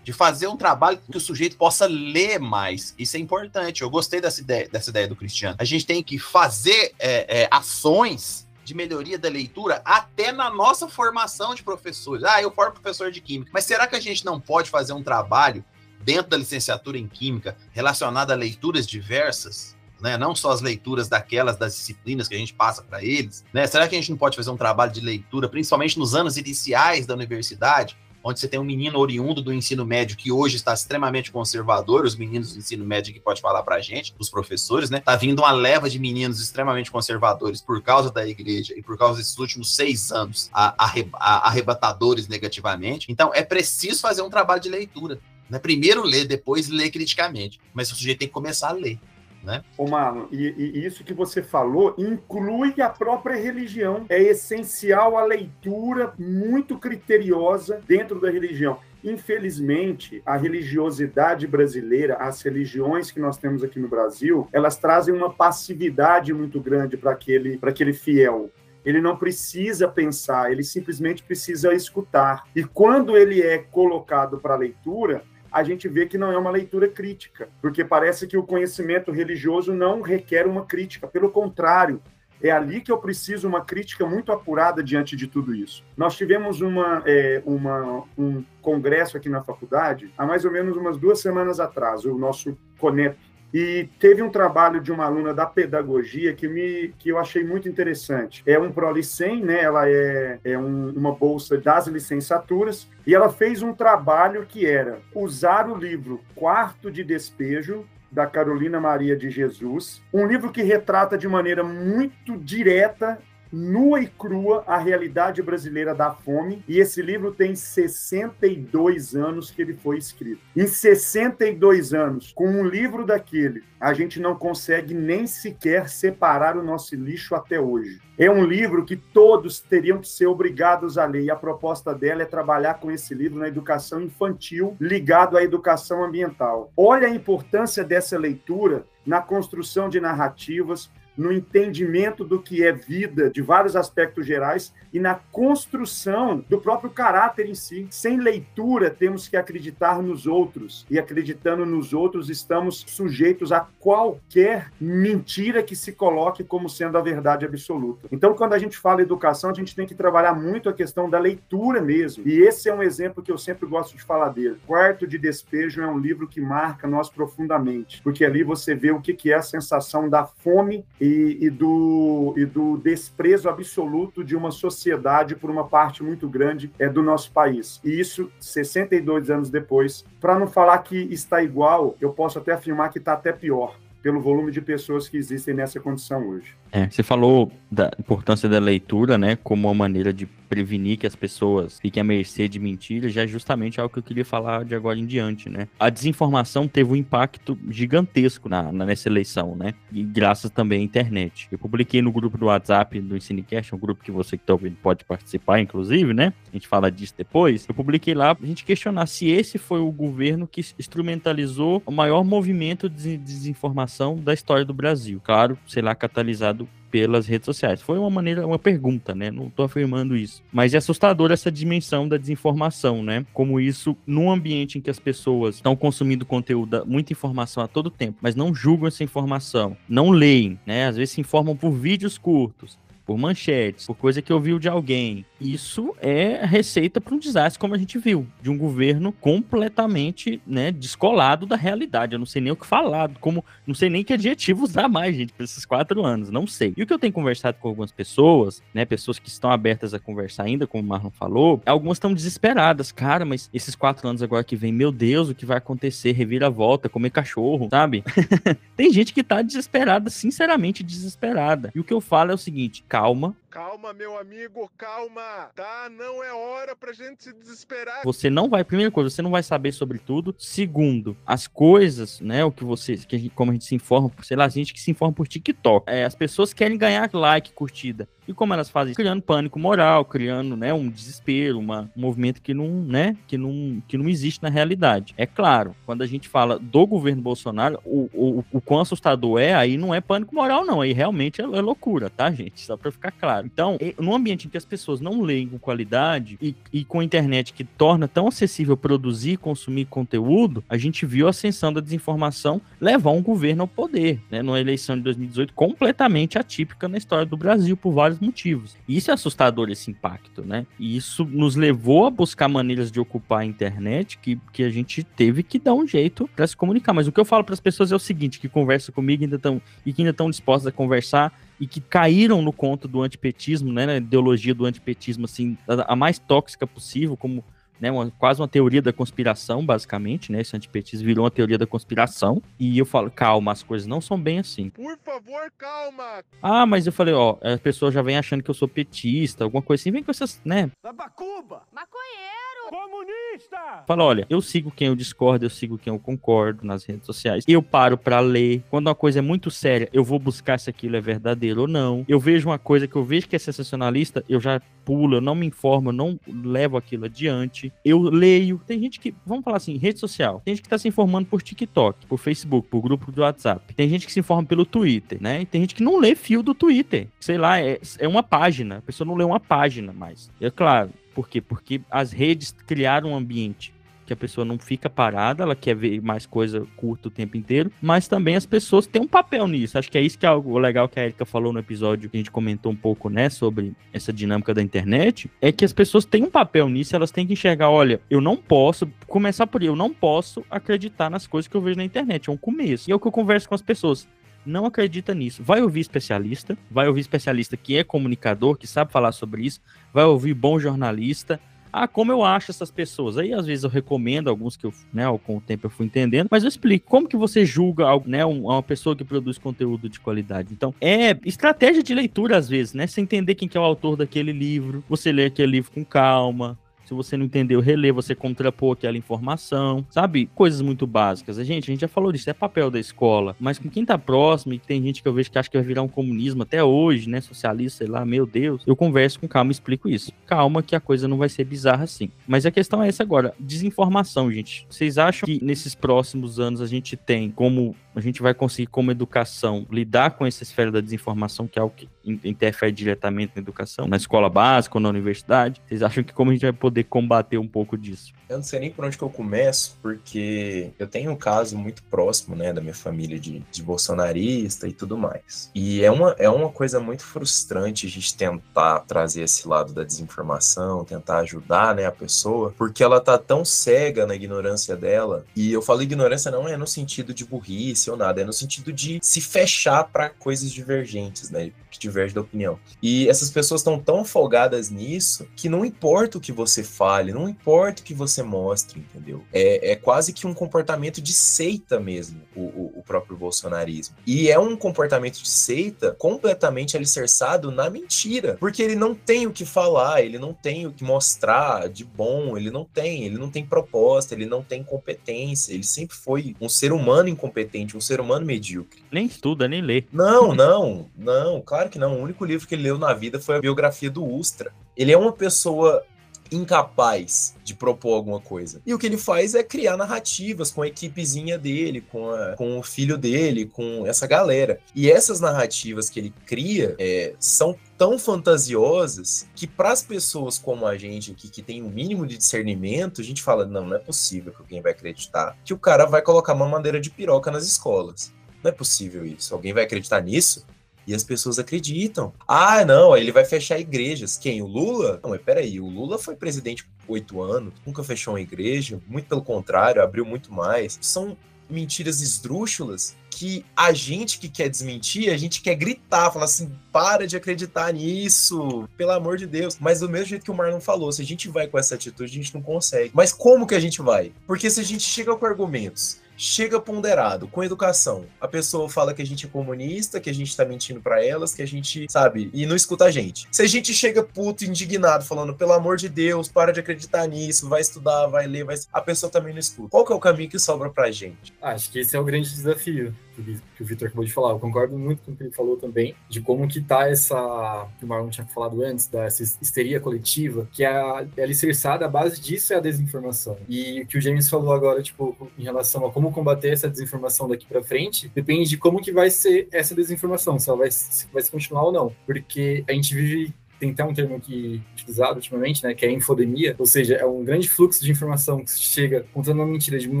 de fazer um trabalho que o sujeito possa ler mais. Isso é importante. Eu gostei dessa ideia, dessa ideia do Cristiano. A gente tem que fazer é, é, ações de melhoria da leitura até na nossa formação de professores. Ah, eu formo professor de química, mas será que a gente não pode fazer um trabalho dentro da licenciatura em química relacionado a leituras diversas? Né? Não só as leituras daquelas das disciplinas que a gente passa para eles, né? Será que a gente não pode fazer um trabalho de leitura, principalmente nos anos iniciais da universidade, onde você tem um menino oriundo do ensino médio que hoje está extremamente conservador, os meninos do ensino médio que pode falar pra gente, os professores, né? Tá vindo uma leva de meninos extremamente conservadores por causa da igreja e por causa desses últimos seis anos a- arre- a- arrebatadores negativamente. Então, é preciso fazer um trabalho de leitura. Né? Primeiro ler, depois ler criticamente. Mas o sujeito tem que começar a ler. Né? Ô Marlon, e, e isso que você falou inclui a própria religião. É essencial a leitura muito criteriosa dentro da religião. Infelizmente, a religiosidade brasileira, as religiões que nós temos aqui no Brasil, elas trazem uma passividade muito grande para aquele, aquele fiel. Ele não precisa pensar, ele simplesmente precisa escutar. E quando ele é colocado para leitura, a gente vê que não é uma leitura crítica, porque parece que o conhecimento religioso não requer uma crítica, pelo contrário, é ali que eu preciso uma crítica muito apurada diante de tudo isso. Nós tivemos uma, é, uma, um congresso aqui na faculdade há mais ou menos umas duas semanas atrás, o nosso CONEP, e teve um trabalho de uma aluna da pedagogia que, me, que eu achei muito interessante. É um Prolicem, né? ela é, é um- uma bolsa das licenciaturas, e ela fez um trabalho que era usar o livro Quarto de Despejo, da Carolina Maria de Jesus, um livro que retrata de maneira muito direta nua e crua a realidade brasileira da fome, e esse livro tem 62 anos que ele foi escrito. Em 62 anos, com um livro daquele, a gente não consegue nem sequer separar o nosso lixo até hoje. É um livro que todos teriam que ser obrigados a ler, e a proposta dela é trabalhar com esse livro na educação infantil, ligado à educação ambiental. Olha a importância dessa leitura na construção de narrativas, no entendimento do que é vida, de vários aspectos gerais, e na construção do próprio caráter em si. Sem leitura, temos que acreditar nos outros, e acreditando nos outros, estamos sujeitos a qualquer mentira que se coloque como sendo a verdade absoluta. Então, quando a gente fala educação, a gente tem que trabalhar muito a questão da leitura mesmo. E esse é um exemplo que eu sempre gosto de falar dele. Quarto de Despejo é um livro que marca nós profundamente, porque ali você vê o que é a sensação da fome e, e do, e do desprezo absoluto de uma sociedade por uma parte muito grande é, do nosso país. E isso, 62 anos depois, para não falar que está igual, eu posso até afirmar que está até pior, pelo volume de pessoas que existem nessa condição hoje. É, você falou da importância da leitura, né, como uma maneira de prevenir que as pessoas fiquem à mercê de mentiras, já é justamente algo que eu queria falar de agora em diante, né? A desinformação teve um impacto gigantesco na, na- nessa eleição, né? E graças também à internet. Eu publiquei no grupo do WhatsApp do Ensinecast, um grupo que você que tá ouvindo pode participar, inclusive, né? A gente fala disso depois. Eu publiquei lá pra gente questionar se esse foi o governo que instrumentalizou o maior movimento de desinformação da história do Brasil. Claro, sei lá, catalisado pelas redes sociais. Foi uma maneira, uma pergunta, né? Não tô afirmando isso. Mas é assustador essa dimensão da desinformação, né? Como isso, num ambiente em que as pessoas estão consumindo conteúdo, muita informação a todo tempo, mas não julgam essa informação, não leem, né? Às vezes se informam por vídeos curtos, por manchetes, por coisa que ouviu de alguém. Isso é receita para um desastre, como a gente viu, de um governo completamente, né, descolado da realidade. Eu não sei nem o que falar, como não sei nem que adjetivo usar mais, gente, para esses quatro anos, não sei. E o que eu tenho conversado com algumas pessoas, né, pessoas que estão abertas a conversar ainda, como o Marlon falou, algumas estão desesperadas, cara, mas esses quatro anos agora que vem, meu Deus, o que vai acontecer? Reviravolta, comer cachorro, sabe? Tem gente que tá desesperada, sinceramente desesperada. E o que eu falo é o seguinte, calma, Calma, meu amigo, calma, tá? Não é hora pra gente se desesperar. Você não vai, primeira coisa, você não vai saber sobre tudo. Segundo, as coisas, né, o que você, que a gente- como a gente se informa, sei lá, a gente que se informa por TikTok. É, as pessoas querem ganhar like, curtida. E como elas fazem? Criando pânico moral, criando, né, um desespero, uma, um movimento que não, né, que não, que não existe na realidade. É claro, quando a gente fala do governo Bolsonaro, o, o, o quão assustador é, aí não é pânico moral, não. Aí realmente é, é loucura, tá, gente? Só pra ficar claro. Então, e- num ambiente em que as pessoas não leem com qualidade e, e com a internet que torna tão acessível produzir consumir conteúdo, a gente viu a ascensão da desinformação levar um governo ao poder, né? Numa eleição de 2018 completamente atípica na história do Brasil por vários motivos. E isso é assustador, esse impacto, né? E isso nos levou a buscar maneiras de ocupar a internet que, que a gente teve que dar um jeito para se comunicar. Mas o que eu falo para as pessoas é o seguinte, que conversam comigo ainda tão, e que ainda estão dispostas a conversar e que caíram no conto do antipetismo, né, na ideologia do antipetismo, assim, a, a mais tóxica possível, como né, uma, quase uma teoria da conspiração, basicamente, né? Esse antipetismo virou uma teoria da conspiração. E eu falo, calma, as coisas não são bem assim. Por favor, calma. Ah, mas eu falei, ó, a pessoa já vem achando que eu sou petista, alguma coisa assim, vem com essas, né? Tabacuba! Maconheiro! Comunista! Fala, olha, eu sigo quem eu discordo, eu sigo quem eu concordo nas redes sociais. Eu paro pra ler. Quando uma coisa é muito séria, eu vou buscar se aquilo é verdadeiro ou não. Eu vejo uma coisa que eu vejo que é sensacionalista, eu já pulo, eu não me informo, eu não levo aquilo adiante. Eu leio. Tem gente que, vamos falar assim, rede social. Tem gente que tá se informando por TikTok, por Facebook, por grupo do WhatsApp. Tem gente que se informa pelo Twitter, né? E tem gente que não lê fio do Twitter. Sei lá, é, é uma página. A pessoa não lê uma página mais. É claro. Por quê? Porque as redes criaram um ambiente que a pessoa não fica parada, ela quer ver mais coisa curta o tempo inteiro, mas também as pessoas têm um papel nisso. Acho que é isso que é algo legal que a Erika falou no episódio que a gente comentou um pouco, né, sobre essa dinâmica da internet, é que as pessoas têm um papel nisso, elas têm que enxergar, olha, eu não posso, começar por eu não posso acreditar nas coisas que eu vejo na internet, é um começo. E é o que eu converso com as pessoas não acredita nisso. Vai ouvir especialista, vai ouvir especialista que é comunicador, que sabe falar sobre isso, vai ouvir bom jornalista. Ah, como eu acho essas pessoas? Aí às vezes eu recomendo alguns que eu, né, com o tempo eu fui entendendo, mas eu explico como que você julga, né, uma pessoa que produz conteúdo de qualidade. Então, é estratégia de leitura às vezes, né? Você entender quem que é o autor daquele livro, você lê aquele livro com calma, se você não entendeu, relê, você contrapor aquela informação, sabe? Coisas muito básicas. A gente, a gente já falou disso, é papel da escola. Mas com quem tá próximo, e tem gente que eu vejo que acha que vai virar um comunismo até hoje, né? Socialista, sei lá, meu Deus. Eu converso com calma e explico isso. Calma que a coisa não vai ser bizarra assim. Mas a questão é essa agora. Desinformação, gente. Vocês acham que nesses próximos anos a gente tem como a gente vai conseguir, como educação, lidar com essa esfera da desinformação, que é algo que interfere diretamente na educação, na escola básica ou na universidade? Vocês acham que como a gente vai poder combater um pouco disso? Eu não sei nem por onde que eu começo, porque eu tenho um caso muito próximo, né, da minha família de, de bolsonarista e tudo mais. E é uma, é uma coisa muito frustrante a gente tentar trazer esse lado da desinformação, tentar ajudar, né, a pessoa, porque ela tá tão cega na ignorância dela. E eu falo ignorância não é no sentido de burrice ou nada, é no sentido de se fechar para coisas divergentes, né, que divergem da opinião. E essas pessoas estão tão folgadas nisso que não importa o que você fale, não importa o que você mostre, entendeu? É, é quase que um comportamento de seita mesmo, o, o, o próprio bolsonarismo. E é um comportamento de seita completamente alicerçado na mentira, porque ele não tem o que falar, ele não tem o que mostrar de bom, ele não tem, ele não tem proposta, ele não tem competência, ele sempre foi um ser humano incompetente, um ser humano medíocre. Nem estuda, nem lê. Não, não, não, claro que não. O único livro que ele leu na vida foi a biografia do Ustra. Ele é uma pessoa incapaz de propor alguma coisa. E o que ele faz é criar narrativas com a equipezinha dele, com, a, com o filho dele, com essa galera. E essas narrativas que ele cria é, são tão fantasiosas que para as pessoas como a gente aqui que tem um mínimo de discernimento, a gente fala, não, não é possível que alguém vai acreditar que o cara vai colocar uma madeira de piroca nas escolas. Não é possível isso. Alguém vai acreditar nisso? E as pessoas acreditam. Ah, não, ele vai fechar igrejas. Quem? O Lula? Não, mas peraí, o Lula foi presidente por oito anos, nunca fechou uma igreja, muito pelo contrário, abriu muito mais. São mentiras esdrúxulas que a gente que quer desmentir, a gente quer gritar, falar assim, para de acreditar nisso, pelo amor de Deus. Mas do mesmo jeito que o Marlon falou, se a gente vai com essa atitude, a gente não consegue. Mas como que a gente vai? Porque se a gente chega com argumentos chega ponderado, com educação. A pessoa fala que a gente é comunista, que a gente tá mentindo para elas, que a gente, sabe, e não escuta a gente. Se a gente chega puto, indignado, falando, pelo amor de Deus, para de acreditar nisso, vai estudar, vai ler, vai... a pessoa também não escuta. Qual que é o caminho que sobra pra gente? Acho que esse é o grande desafio que o Vitor acabou de falar. Eu concordo muito com o que ele falou também, de como que tá essa, que o Marlon tinha falado antes, dessa histeria coletiva, que é, é alicerçada, a base disso é a desinformação. E o que o James falou agora, tipo, em relação a como combater essa desinformação daqui para frente, depende de como que vai ser essa desinformação, se ela vai, se vai se continuar ou não. Porque a gente vive tem até um termo aqui utilizado ultimamente, né, que é infodemia, ou seja, é um grande fluxo de informação que chega contando uma mentira de um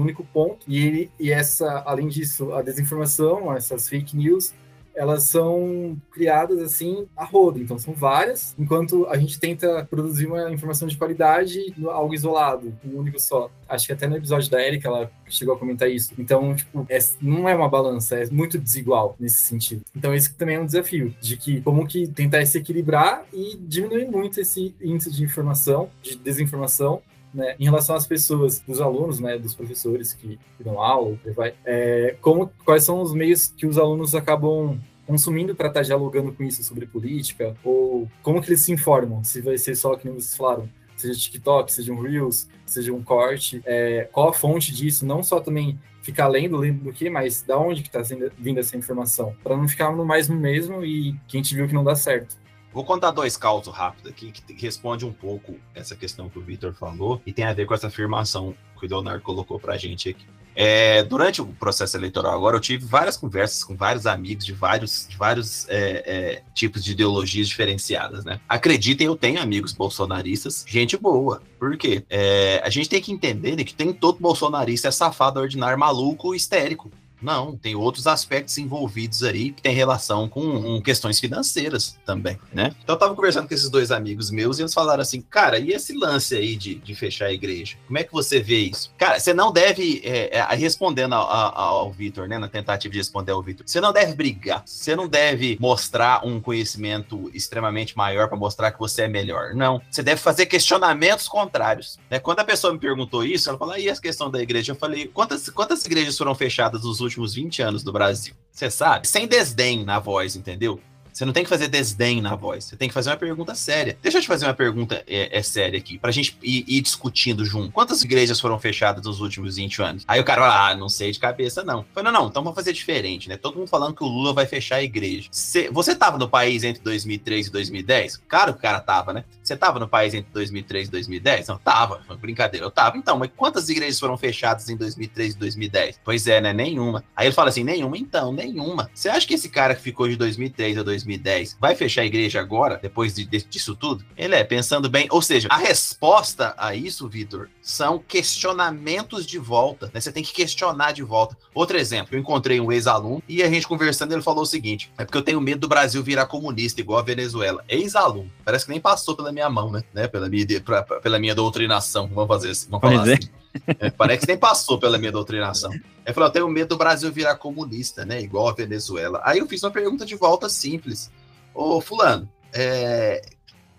único ponto, e, ele, e essa, além disso, a desinformação, essas fake news, elas são criadas assim a rodo, então são várias, enquanto a gente tenta produzir uma informação de qualidade algo isolado, um único só. Acho que até no episódio da Erika ela chegou a comentar isso. Então, tipo, é, não é uma balança, é muito desigual nesse sentido. Então, esse também é um desafio, de que como que tentar se equilibrar e diminuir muito esse índice de informação, de desinformação, né, em relação às pessoas, dos alunos, né, dos professores que, que dão aula, vai, é, como, quais são os meios que os alunos acabam consumindo para estar dialogando com isso sobre política, ou como que eles se informam, se vai ser só, que vocês falaram, seja TikTok, seja um Reels, seja um corte, é, qual a fonte disso, não só também ficar lendo, lendo do que, mas da onde que está vindo essa informação, para não ficar no mais no mesmo e que a gente viu que não dá certo. Vou contar dois causos rápidos aqui que responde um pouco essa questão que o Victor falou e tem a ver com essa afirmação que o Leonardo colocou para a gente aqui. É, durante o processo eleitoral agora, eu tive várias conversas com vários amigos de vários, de vários é, é, tipos de ideologias diferenciadas, né? Acreditem, eu tenho amigos bolsonaristas, gente boa. Por quê? É, a gente tem que entender né, que tem todo bolsonarista é safado, ordinário, maluco, histérico. Não, tem outros aspectos envolvidos aí que tem relação com, com, questões financeiras também, né? Então eu tava conversando com esses dois amigos meus e eles falaram assim, cara, e esse lance aí de, de fechar a igreja? Como é que você vê isso? Cara, você não deve, é, é, respondendo ao, ao, ao Vitor, né, na tentativa de responder ao Vitor, você não deve brigar, você não deve mostrar um conhecimento extremamente maior para mostrar que você é melhor. Não, você deve fazer questionamentos contrários. Né? Quando a pessoa me perguntou isso, ela falou, e a questão da igreja? Eu falei, quantas, quantas igrejas foram fechadas nos últimos 20 anos do Brasil. Você sabe? Sem desdém na voz, entendeu? Você não tem que fazer desdém na voz. Você tem que fazer uma pergunta séria. Deixa eu te fazer uma pergunta é, é séria aqui, pra gente ir, ir, discutindo junto. Quantas igrejas foram fechadas nos últimos 20 anos? Aí o cara fala, ah, não sei de cabeça, não. Falei, não, não, então vamos fazer diferente, né? Todo mundo falando que o Lula vai fechar a igreja. Cê, você tava no país entre 2003 e 2010? Claro que o cara tava, né? Você tava no país entre 2003 e 2010? Não, tava. Brincadeira, eu tava. Então, mas quantas igrejas foram fechadas em 2003 e 2010? Pois é, né? Nenhuma. Aí ele fala assim, nenhuma? Então, nenhuma. Você acha que esse cara que ficou de 2003 a 2010 2010, vai fechar a igreja agora, depois de, de, disso tudo? Ele é, pensando bem. Ou seja, a resposta a isso, Vitor, são questionamentos de volta. Né? Você tem que questionar de volta. Outro exemplo, eu encontrei um ex-aluno e a gente conversando, ele falou o seguinte: é porque eu tenho medo do Brasil virar comunista, igual a Venezuela. Ex-aluno. Parece que nem passou pela minha mão, né? né? Pela, minha, pra, pela minha doutrinação. Vamos fazer assim. Vamos falar pois assim. É. Parece que nem passou pela minha doutrinação. Ele falou: eu tenho medo do Brasil virar comunista, né? Igual a Venezuela. Aí eu fiz uma pergunta de volta simples. Ô, Fulano, é,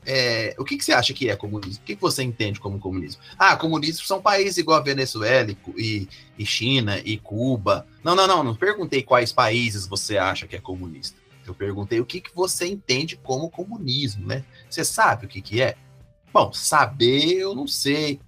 é, o que, que, você acha que é comunismo? O que, que, você entende como comunismo? Ah, comunismo são países igual a Venezuela e, e, China e Cuba. Não, não, não, não perguntei quais países você acha que é comunista. Eu perguntei o que, que você entende como comunismo, né? Você sabe o que, que é? Bom, saber eu não sei.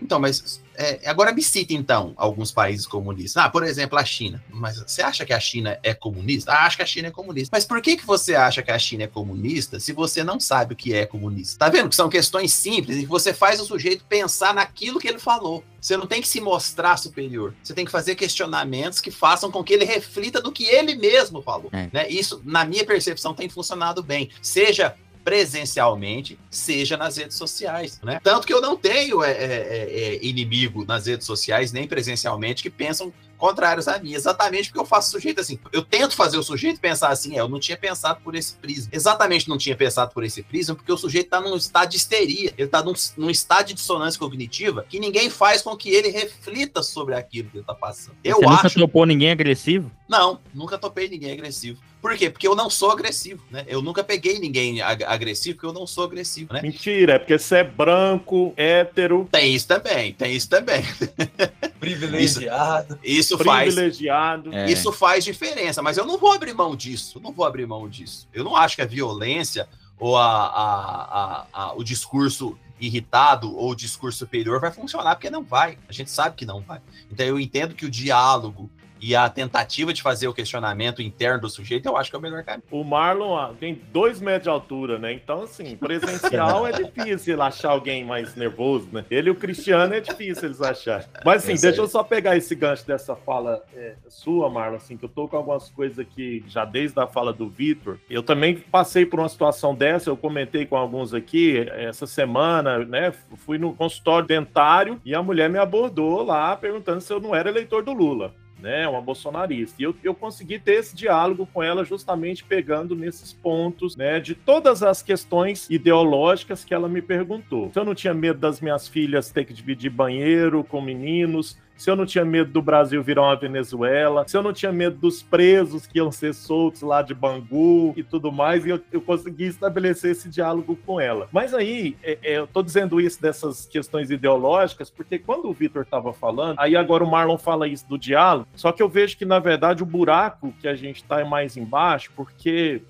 Então, mas é, agora me cita, então, alguns países comunistas. Ah, por exemplo, a China. Mas você acha que a China é comunista? Ah, acho que a China é comunista. Mas por que, que você acha que a China é comunista se você não sabe o que é comunista? Tá vendo que são questões simples e que você faz o sujeito pensar naquilo que ele falou. Você não tem que se mostrar superior. Você tem que fazer questionamentos que façam com que ele reflita do que ele mesmo falou. É. Né? Isso, na minha percepção, tem funcionado bem. Seja presencialmente, seja nas redes sociais, né? Tanto que eu não tenho é, é, é, é, inimigo nas redes sociais, nem presencialmente, que pensam contrários a mim, exatamente porque eu faço o sujeito assim. Eu tento fazer o sujeito pensar assim, é, eu não tinha pensado por esse prisma. Exatamente não tinha pensado por esse prisma, porque o sujeito está num estado de histeria, ele está num, num, estado de dissonância cognitiva que ninguém faz com que ele reflita sobre aquilo que ele está passando. Eu Você acho. nunca topou ninguém agressivo? Não, nunca topei ninguém agressivo. Por quê? Porque eu não sou agressivo, né? Eu nunca peguei ninguém ag agressivo, porque eu não sou agressivo, né? Mentira, é porque você é branco, hétero. Tem isso também, tem isso também. Privilegiado. Isso, isso Privilegiado. faz. É. Isso faz diferença, mas eu não vou abrir mão disso. Eu não vou abrir mão disso. Eu não acho que a violência ou a, a, a, o discurso irritado ou o discurso superior vai funcionar, porque não vai. A gente sabe que não vai. Então eu entendo que o diálogo e a tentativa de fazer o questionamento interno do sujeito, eu acho que é o melhor caminho. O Marlon tem dois metros de altura, né? Então, assim, presencial é difícil achar alguém mais nervoso, né? Ele e o Cristiano é difícil eles acharem. Mas, assim, deixa eu só pegar esse gancho dessa fala é, sua, Marlon, assim, que eu tô com algumas coisas aqui já desde a fala do Vitor. Eu também passei por uma situação dessa, eu comentei com alguns aqui essa semana, né? Fui no consultório dentário e a mulher me abordou lá perguntando se eu não era eleitor do Lula né, uma bolsonarista. E eu, eu consegui ter esse diálogo com ela justamente pegando nesses pontos, né, de todas as questões ideológicas que ela me perguntou. Se eu não tinha medo das minhas filhas ter que dividir banheiro com meninos, se eu não tinha medo do Brasil virar uma Venezuela, se eu não tinha medo dos presos que iam ser soltos lá de Bangu e tudo mais, e eu, eu consegui estabelecer esse diálogo com ela. Mas aí, é, é, eu tô dizendo isso dessas questões ideológicas, porque quando o Vitor estava falando, aí agora o Marlon fala isso do diálogo, só que eu vejo que, na verdade, o buraco que a gente está é mais embaixo, porque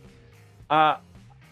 a,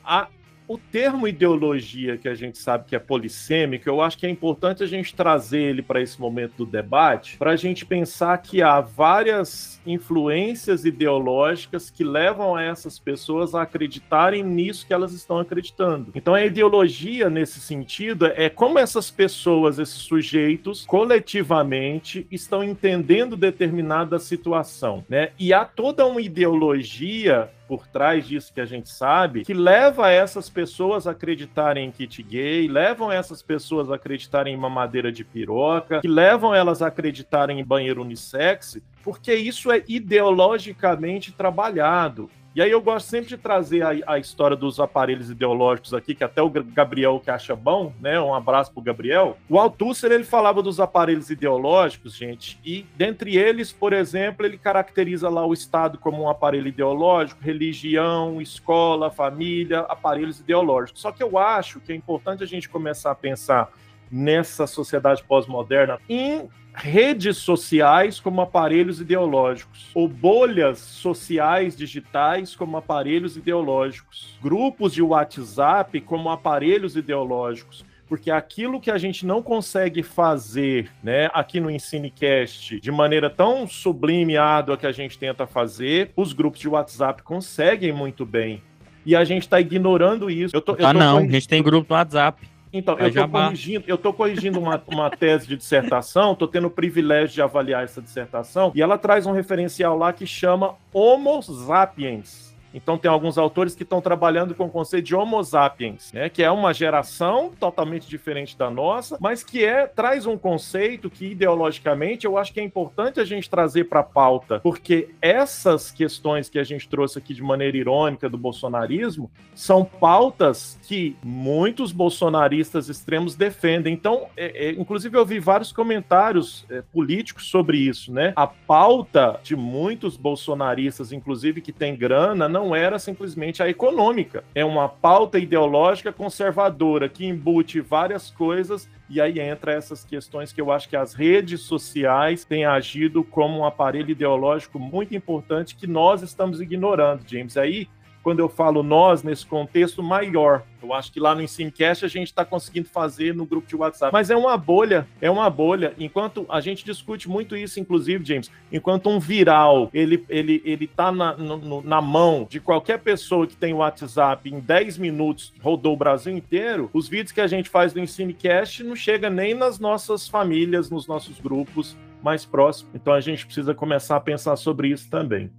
a, o termo ideologia, que a gente sabe que é polissêmico, eu acho que é importante a gente trazer ele para esse momento do debate, para a gente pensar que há várias influências ideológicas que levam essas pessoas a acreditarem nisso que elas estão acreditando. Então, a ideologia, nesse sentido, é como essas pessoas, esses sujeitos, coletivamente, estão entendendo determinada situação. Né? E há toda uma ideologia por trás disso que a gente sabe, que leva essas pessoas a acreditarem em kit gay, levam essas pessoas a acreditarem em mamadeira de piroca, que levam elas a acreditarem em banheiro unissex, porque isso é ideologicamente trabalhado. E aí eu gosto sempre de trazer a, a, história dos aparelhos ideológicos aqui, que até o Gabriel que acha bom, né? Um abraço pro Gabriel. O Althusser, ele falava dos aparelhos ideológicos, gente, e dentre eles, por exemplo, ele caracteriza lá o Estado como um aparelho ideológico, religião, escola, família, aparelhos ideológicos. Só que eu acho que é importante a gente começar a pensar nessa sociedade pós-moderna em redes sociais como aparelhos ideológicos, ou bolhas sociais digitais como aparelhos ideológicos, grupos de WhatsApp como aparelhos ideológicos porque aquilo que a gente não consegue fazer, né, aqui no Ensinecast, de maneira tão sublime e árdua que a gente tenta fazer, os grupos de WhatsApp conseguem muito bem. E a gente está ignorando isso. Eu tô, ah, eu tô não, a gente tem grupo no WhatsApp. Então, eu estou corrigindo, eu tô corrigindo uma, uma tese de dissertação, estou tendo o privilégio de avaliar essa dissertação, e ela traz um referencial lá que chama Homo sapiens. Então tem alguns autores que estão trabalhando com o conceito de Homo sapiens, né, que é uma geração totalmente diferente da nossa, mas que é traz um conceito que ideologicamente eu acho que é importante a gente trazer para a pauta, porque essas questões que a gente trouxe aqui de maneira irônica do bolsonarismo são pautas que muitos bolsonaristas extremos defendem. Então, é, é, inclusive eu vi vários comentários é, políticos sobre isso, né? A pauta de muitos bolsonaristas, inclusive que tem grana, não não era simplesmente a econômica. É uma pauta ideológica conservadora que embute várias coisas e aí entra essas questões que eu acho que as redes sociais têm agido como um aparelho ideológico muito importante que nós estamos ignorando, James. Aí quando eu falo nós, nesse contexto maior. Eu acho que lá no Ensinecast a gente está conseguindo fazer no grupo de WhatsApp. Mas é uma bolha, é uma bolha. Enquanto a gente discute muito isso, inclusive, James, enquanto um viral ele, ele, ele tá na, na mão de qualquer pessoa que tem WhatsApp em 10 minutos, rodou o Brasil inteiro, os vídeos que a gente faz no Ensinecast não chega nem nas nossas famílias, nos nossos grupos mais próximos. Então a gente precisa começar a pensar sobre isso também.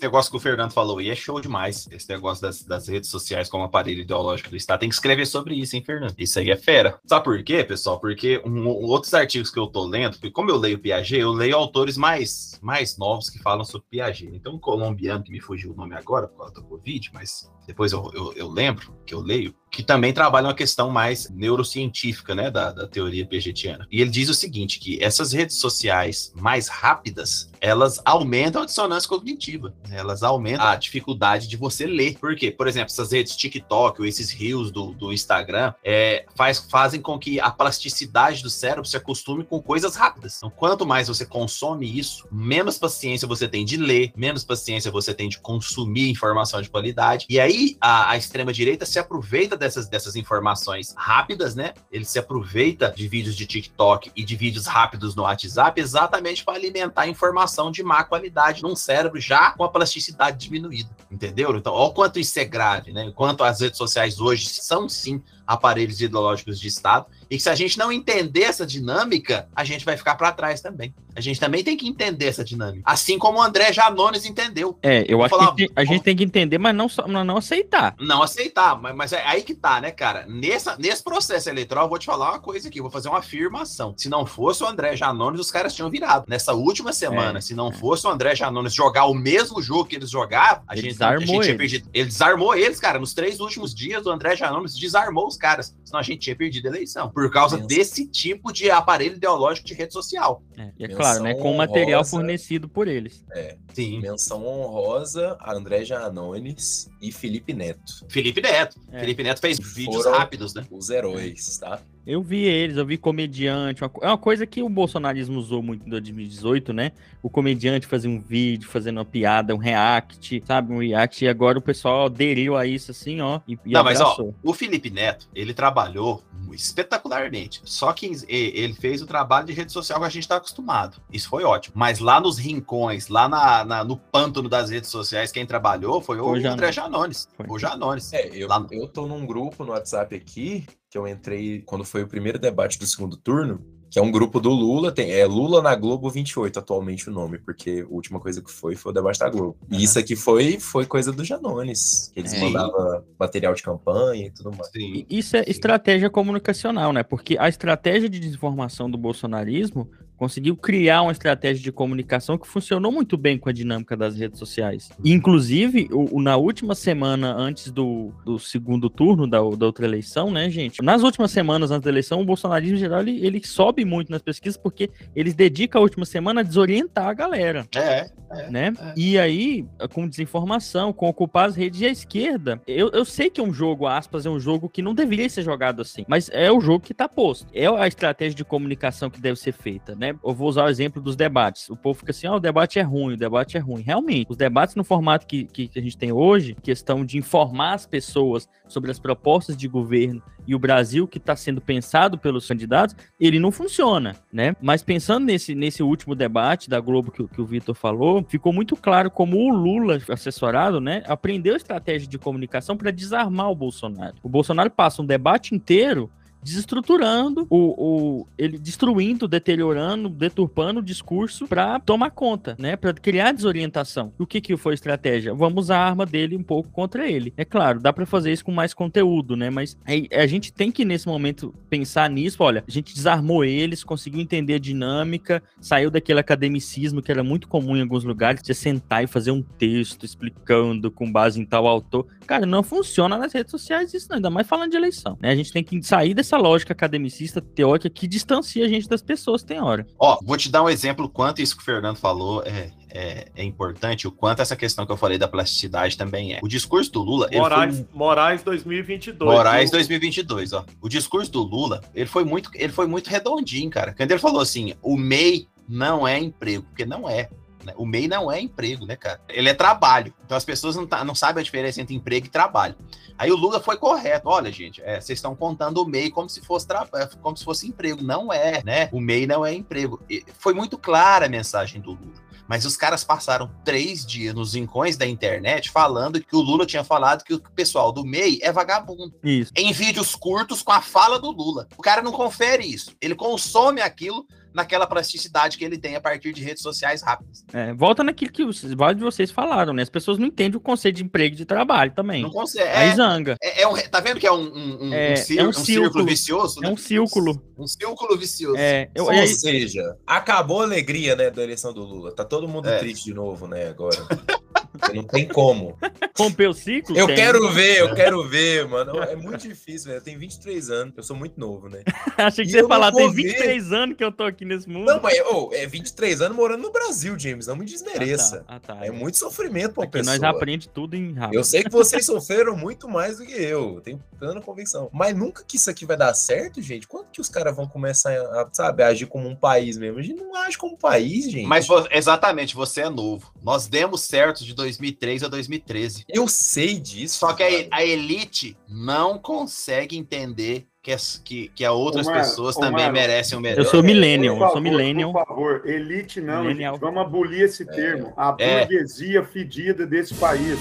Esse negócio que o Fernando falou aí é show demais. Esse negócio das, das redes sociais como aparelho ideológico do Estado. Tem que escrever sobre isso, hein, Fernando? Isso aí é fera. Sabe por quê, pessoal? Porque um, outros artigos que eu tô lendo, porque como eu leio Piaget, eu leio autores mais, mais novos que falam sobre Piaget. Então, um colombiano que me fugiu o nome agora por causa do Covid, mas depois eu, eu, eu lembro que eu leio, que também trabalha uma questão mais neurocientífica, né, da, da teoria piagetiana. E ele diz o seguinte, que essas redes sociais mais rápidas, elas aumentam a dissonância cognitiva, elas aumentam a dificuldade de você ler. Por quê? Por exemplo, essas redes TikTok ou esses rios do, do Instagram é, faz, fazem com que a plasticidade do cérebro se acostume com coisas rápidas. Então, quanto mais você consome isso, menos paciência você tem de ler, menos paciência você tem de consumir informação de qualidade. E aí a, a extrema-direita se aproveita dessas, dessas informações rápidas, né? Ele se aproveita de vídeos de TikTok e de vídeos rápidos no WhatsApp exatamente para alimentar informação de má qualidade num cérebro já com a plasticidade diminuída, entendeu? Então, olha o quanto isso é grave, né? O quanto as redes sociais hoje são sim aparelhos ideológicos de Estado, e que se a gente não entender essa dinâmica, a gente vai ficar para trás também. A gente também tem que entender essa dinâmica. Assim como o André Janones entendeu. É, eu Vou acho falar- que a gente tem que entender, mas não, não aceitar. Não aceitar, mas, mas é aí que tá, né, cara? Nessa, nesse processo eleitoral, eu vou te falar uma coisa aqui, vou fazer uma afirmação. Se não fosse o André Janones, os caras tinham virado. Nessa última semana, É, se não fosse o André Janones jogar o mesmo jogo que eles jogavam, a Ele gente, a gente desarmou tinha eles. perdido. Ele desarmou eles, cara. Nos três últimos dias, o André Janones desarmou os caras. Senão a gente tinha perdido a eleição. Por causa Pensa. desse tipo de aparelho ideológico de rede social. É, e é claro, né? Com o material honrosa. fornecido por eles. É. Sim. Menção honrosa a André Janones e Felipe Neto. Felipe Neto. É. Felipe Neto fez vídeos Foram rápidos, né? Os heróis, tá? Eu vi eles, eu vi comediante. uma é uma coisa que o bolsonarismo usou muito em 2018, né? O comediante fazia um vídeo, fazendo uma piada, um react, sabe? Um react. E agora o pessoal aderiu a isso assim, ó. E, e Não, mas ó, abraçou. o Felipe Neto, ele trabalhou espetacularmente. Só que ele fez o trabalho de rede social que a gente tá acostumado. Isso foi ótimo. Mas lá nos rincões, lá na, na- no pântano das redes sociais, quem trabalhou foi o o Janones. André Janones. Foi. O Janones. É, eu, Lá- eu tô num grupo no WhatsApp aqui, que eu entrei quando foi o primeiro debate do segundo turno, que é um grupo do Lula, tem, é Lula na Globo 28 atualmente o nome, porque a última coisa que foi foi o debate da Globo. E isso aqui foi, foi coisa do Janones, que eles É. mandavam material de campanha e tudo mais. Sim. E Isso é estratégia comunicacional, né? Porque a estratégia de desinformação do bolsonarismo conseguiu criar uma estratégia de comunicação que funcionou muito bem com a dinâmica das redes sociais. Inclusive, o, o- na última semana antes do, do segundo turno da, da outra eleição, né, gente? Nas últimas semanas antes da eleição, o bolsonarismo em geral ele, ele sobe muito nas pesquisas porque eles dedicam a última semana a desorientar a galera É, né? E aí, com desinformação, com ocupar as redes e a esquerda, eu, eu sei que é um jogo, aspas, é um jogo que não deveria ser jogado assim, mas é o jogo que tá posto. É a estratégia de comunicação que deve ser feita, né? Eu vou usar o exemplo dos debates. O povo fica assim, ó, o debate é ruim, o debate é ruim. Realmente, os debates no formato que, que, que a gente tem hoje, questão de informar as pessoas sobre as propostas de governo e o Brasil que está sendo pensado pelos candidatos, ele não funciona, né? Mas pensando nesse, nesse último debate da Globo que, o- que o Vitor falou, ficou muito claro como o Lula, assessorado, né, aprendeu estratégia de comunicação para desarmar o Bolsonaro. O Bolsonaro passa um debate inteiro desestruturando o, o ele destruindo, deteriorando, deturpando o discurso para tomar conta, né, para criar desorientação. O que que foi a estratégia? Vamos usar a arma dele um pouco contra ele. É claro, dá para fazer isso com mais conteúdo, né, mas aí a gente tem que nesse momento pensar nisso, olha, a gente desarmou eles, conseguiu entender a dinâmica, saiu daquele academicismo que era muito comum em alguns lugares, de sentar e fazer um texto explicando com base em tal autor. Cara, não funciona nas redes sociais isso, não, ainda mais falando de eleição, né? A gente tem que sair dessa lógica academicista teórica que distancia a gente das pessoas, tem hora. Ó, vou te dar um exemplo quanto isso que o Fernando falou é, é, é importante, o quanto essa questão que eu falei da plasticidade também é. O discurso do Lula, ele foi Moraes, Moraes 2022. Moraes viu? 2022, ó. O discurso do Lula, ele foi muito, ele foi muito redondinho, cara. Quando ele falou assim, o MEI não é emprego, porque não é. Né? O MEI não é emprego, né, cara? Ele é trabalho. Então as pessoas não, tá- não sabem a diferença entre emprego e trabalho. Aí o Lula foi correto. Olha, gente, é, vocês estão contando o MEI como se fosse é, como se fosse emprego. Não é, né? O MEI não é emprego. E foi muito clara a mensagem do Lula. Mas os caras passaram três dias nos rincões da internet falando que o Lula tinha falado que o pessoal do MEI é vagabundo Isso. em vídeos curtos com a fala do Lula. O cara não confere isso. Ele consome aquilo naquela plasticidade que ele tem a partir de redes sociais rápidas. É, volta naquilo que os- vários de vocês falaram, né? As pessoas não entendem o conceito de emprego e de trabalho também. Não consegue. Aí É, zanga. é, é um, tá vendo que é um, um, um, É, um, é círculo, um um círculo círculo. vicioso? É né? um círculo. Um círculo vicioso. É, eu, Ou aí- seja, acabou a alegria, né, da eleição do Lula. Tá todo mundo É. triste de novo, né, agora. Não tem como. rompeu o ciclo? Eu Tem. quero ver, eu quero ver, mano. É muito difícil, velho. Eu tenho 23 anos, eu sou muito novo, né? Achei que E você ia falar, tem ver. 23 anos que eu tô aqui nesse mundo. Não, mas ô, é 23 anos morando no Brasil, James. Não me desmereça. Ah, tá. Ah, tá. É muito sofrimento pra Aqui pessoa. nós aprende tudo em rápido. Eu sei que vocês sofreram muito mais do que eu, tenho plena convicção. Mas nunca que isso aqui vai dar certo, gente. Quando que os caras vão começar a, sabe, a agir como um país mesmo? A gente não age como um país, gente. Mas exatamente, você é novo. Nós demos certo de 2003 a 2013. eu sei disso. Só que a, a elite não consegue entender que as, que, que a outras Mano, pessoas ô, também merecem o melhor. Eu sou millennial, Por eu sou favor, millennial. Por favor, elite não, Millennial. gente. Vamos abolir esse termo. A É. burguesia fedida desse país.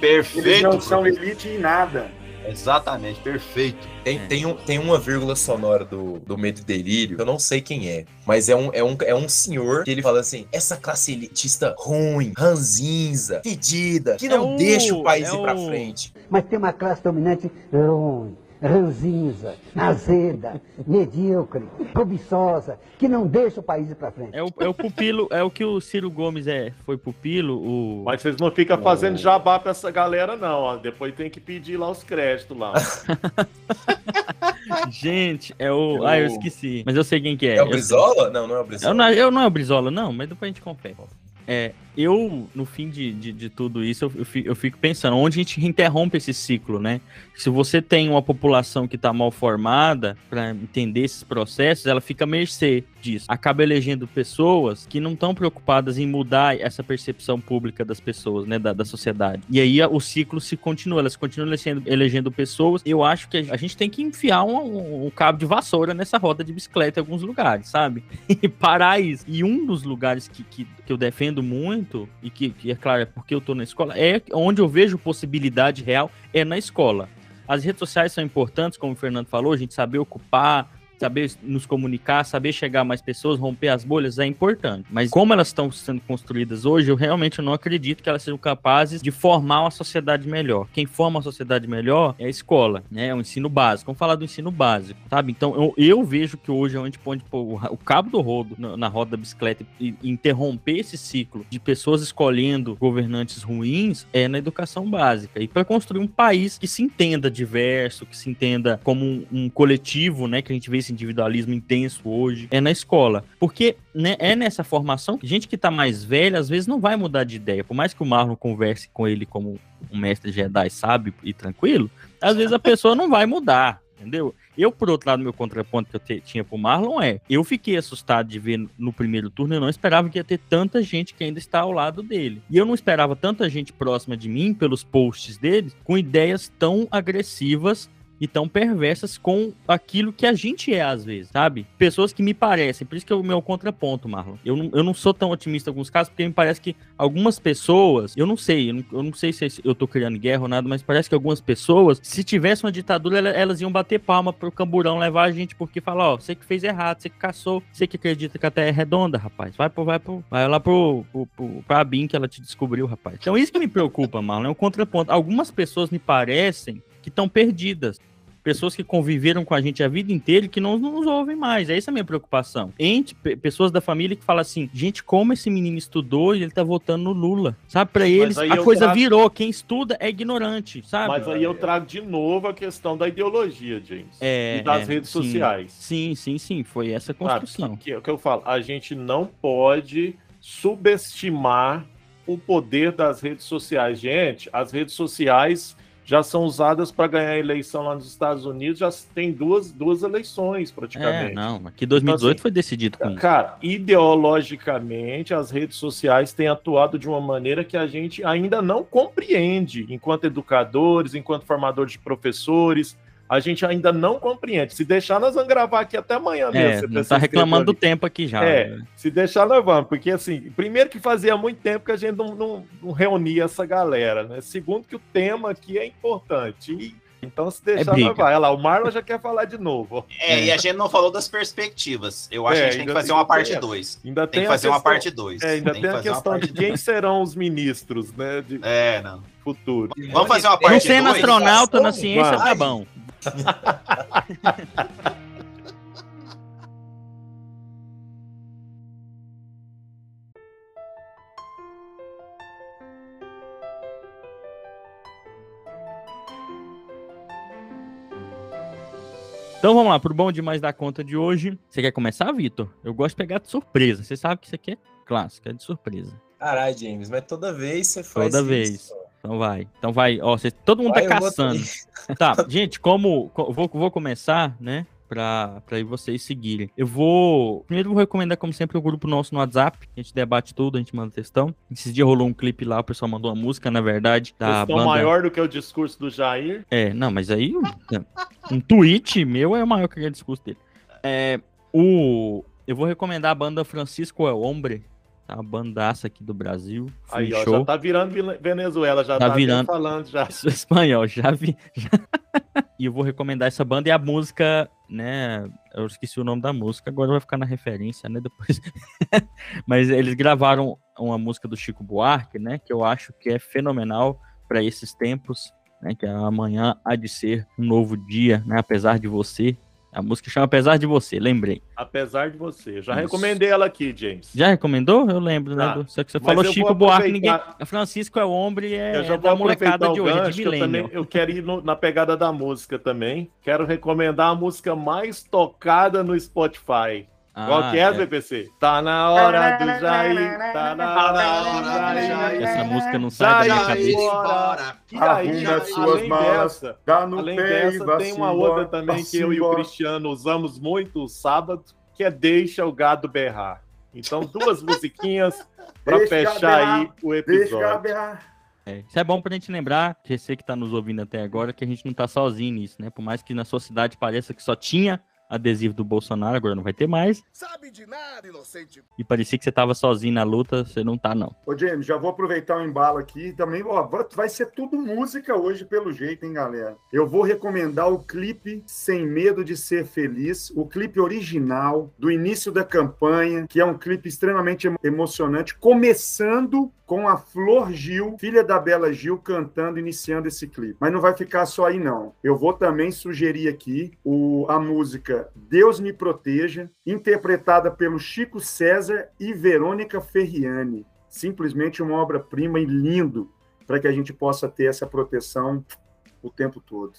Perfeito. Eles não são elite em nada. Exatamente, perfeito. Tem, tem, um, tem uma vírgula sonora do, do Medo e Delírio, que eu não sei quem é, mas é um, é, um, é um senhor que ele fala assim: essa classe elitista ruim, ranzinza, fedida, que não É o- deixa o país é ir pra o- frente. Mas tem uma classe dominante ruim, ranzinza, azeda, medíocre, cobiçosa, que não deixa o país ir pra frente. É o, é o pupilo, é o que o Ciro Gomes é, foi pupilo, o... Mas vocês não ficam fazendo jabá pra essa galera, não. Ó. Depois tem que pedir lá os créditos lá. Gente, é o... É o- Ah, eu esqueci. Mas eu sei quem que é. É o Eu- Brizola? Não, não é o Brizola. Eu não, eu não é o Brizola, não, mas depois a gente confere. É, eu, no fim de, de, de tudo isso, eu, eu fico, pensando, onde a gente interrompe esse ciclo, né? Se você tem uma população que está mal formada para entender esses processos, ela fica à mercê disso. Acaba elegendo pessoas que não estão preocupadas em mudar essa percepção pública das pessoas, né? Da, da sociedade. E aí o ciclo se continua, elas continuam elegendo, elegendo pessoas. Eu acho que a, gente tem que enfiar um- um cabo de vassoura nessa roda de bicicleta em alguns lugares, sabe? e parar isso. E um dos lugares que, que, que eu defendo muito, e que, que, é claro, é porque eu tô na escola, é onde eu vejo possibilidade real, é na escola. As redes sociais são importantes, como o Fernando falou, a gente saber ocupar, saber nos comunicar, saber chegar a mais pessoas, romper as bolhas é importante. Mas como elas estão sendo construídas hoje, eu realmente não acredito que elas sejam capazes de formar uma sociedade melhor. Quem forma uma sociedade melhor é a escola, né? É o ensino básico. Vamos falar do ensino básico, sabe? Então eu, eu vejo que hoje é onde pode pôr o, ra- o cabo do rodo na, na roda da bicicleta e, e interromper esse ciclo de pessoas escolhendo governantes ruins é na educação básica. E para construir um país que se entenda diverso, que se entenda como um, um coletivo, né? Que a gente vê esse individualismo intenso hoje, é na escola. Porque né, é nessa formação que gente que tá mais velha, às vezes não vai mudar de ideia. Por mais que o Marlon converse com ele como um mestre Jedi sábio e tranquilo, às vezes a pessoa não vai mudar, entendeu? Eu, por outro lado, meu contraponto que eu te- tinha pro Marlon é: eu fiquei assustado de ver no primeiro turno, eu não esperava que ia ter tanta gente que ainda está ao lado dele. E eu não esperava tanta gente próxima de mim, pelos posts deles, com ideias tão agressivas e tão perversas com aquilo que a gente é às vezes, sabe? Pessoas que me parecem, por isso que é o meu contraponto, Marlon. Eu não, eu não sou tão otimista em alguns casos, porque me parece que algumas pessoas, eu não sei, eu não, eu não sei se eu tô criando guerra ou nada, mas parece que algumas pessoas, se tivesse uma ditadura, ela- elas iam bater palma pro camburão levar a gente, porque fala, ó, você que fez errado, você que caçou, você que acredita que a terra é redonda, rapaz. Vai pro, vai pro, vai lá pro, pro, pro pra que ela te descobriu, rapaz. Então isso que me preocupa, Marlon, é um contraponto. Algumas pessoas me parecem que estão perdidas. Pessoas que conviveram com a gente a vida inteira e que não nos ouvem mais. Essa é a minha preocupação. Entre pe- pessoas da família que falam assim: gente, como esse menino estudou e ele tá votando no Lula. Sabe, pra eles a coisa trago- virou. Quem estuda é ignorante, sabe? Mas aí eu trago de novo a questão da ideologia, James. É, e das é, redes sim. sociais. Sim, sim, sim. Foi essa Sabe, construção. Que, que é o que eu falo, a gente não pode subestimar o poder das redes sociais. Gente, as redes sociais já são usadas para ganhar eleição lá nos Estados Unidos, já tem duas, duas eleições praticamente. É, não, aqui 2018 Então, assim, foi decidido com isso. Cara, ideologicamente, as redes sociais têm atuado de uma maneira que a gente ainda não compreende, enquanto educadores, enquanto formadores de professores, a gente ainda não compreende. Se deixar, nós vamos gravar aqui até amanhã mesmo. É, você não precisa tá ter reclamando do tempo aqui já. É, né? se deixar, nós vamos. Porque, assim, primeiro que fazia muito tempo que a gente não, não, não reunia essa galera, né? Segundo que o tema aqui é importante. E, então, se deixar, briga. nós vai. Olha lá, o Marlon já quer falar de novo. É, e a gente não falou das perspectivas. Eu acho É, que a gente tem que fazer tem uma parte ter. 2. Ainda tem tem que a fazer uma questão- parte 2. É, ainda tem, a questão de quem serão os ministros, né? De é, não. futuro. Vamos fazer uma Não parte sendo 2? astronauta na ciência, tá bom. Então vamos lá, pro bom demais da conta de hoje. Você quer começar, Vitor? Eu gosto de pegar de surpresa. Você sabe que isso aqui é clássico, é de surpresa. Caralho, James, mas toda vez você faz Toda isso. vez. Então vai. Então vai. Ó, cê- todo mundo Vai, tá eu vou- caçando. Tá, gente, como. co- Vou, vou começar, né? Pra, pra aí vocês seguirem. Eu vou. Primeiro, vou recomendar, como sempre, o grupo nosso no WhatsApp. A gente debate tudo, a gente manda textão. Esses dias rolou um clipe lá, o pessoal mandou uma música, na verdade, da banda. maior do que o discurso do Jair. É, não, mas aí um tweet meu é maior que aquele discurso dele. É, o, eu vou recomendar a banda Francisco El Hombre, Tá uma bandaça aqui do Brasil. Aí, ó, Show. já tá virando Venezuela, já Tá tá, virando. falando já. Sou espanhol, já vi. já- e eu vou recomendar essa banda e a música, né? Eu esqueci o nome da música, agora vai ficar na referência, né? Depois. Mas eles gravaram uma música do Chico Buarque, né? Que eu acho que é fenomenal para esses tempos, né? Que amanhã há de ser um novo dia, né? Apesar de você. A música chama Apesar de Você, lembrei. Apesar de você. Já Isso. recomendei ela aqui, James. Já recomendou? Eu lembro, né? Tá. do- Só que você falou Chico Buarque, ninguém. Francisco é o homem, é, Eu já é vou da molecada de hoje, gancho, de eu, também, eu quero ir no- na pegada da música também. Quero recomendar a música mais tocada no Spotify. Qual Ah, que é, é. VPC? Tá na hora do Jair, tá na hora do Jair. Essa música não sai da minha cabeça. E aí, Arruma suas além malas, dessa, no além pé e dessa, tem uma outra também que eu e o. Cristiano usamos muito o sábado, que é Deixa o Gado Berrar. Então, duas musiquinhas pra Deixa o gado fechar berrar, aí o Deixa o episódio. gado berrar. É, isso é bom pra gente lembrar, que você que tá nos ouvindo até agora, que a gente não tá sozinho nisso, né? Por mais que na sua cidade pareça que só tinha adesivo do Bolsonaro, agora não vai ter mais. Sabe de nada, inocente. E parecia que você tava sozinho na luta, você não tá, não. Ô, James, já vou aproveitar o embalo aqui também. Ó, vai- vai ser tudo música hoje, pelo jeito, hein, galera? Eu vou recomendar o clipe Sem Medo de Ser Feliz, o clipe original do início da campanha, que é um clipe extremamente emo- emocionante, começando com a Flor Gil, filha da Bela Gil, cantando, iniciando esse clipe. Mas não vai ficar só aí, não. Eu vou também sugerir aqui o, a música Deus Me Proteja, interpretada pelo Chico César e Verônica Ferriani. Simplesmente uma obra-prima e lindo para que a gente possa ter essa proteção o tempo todo.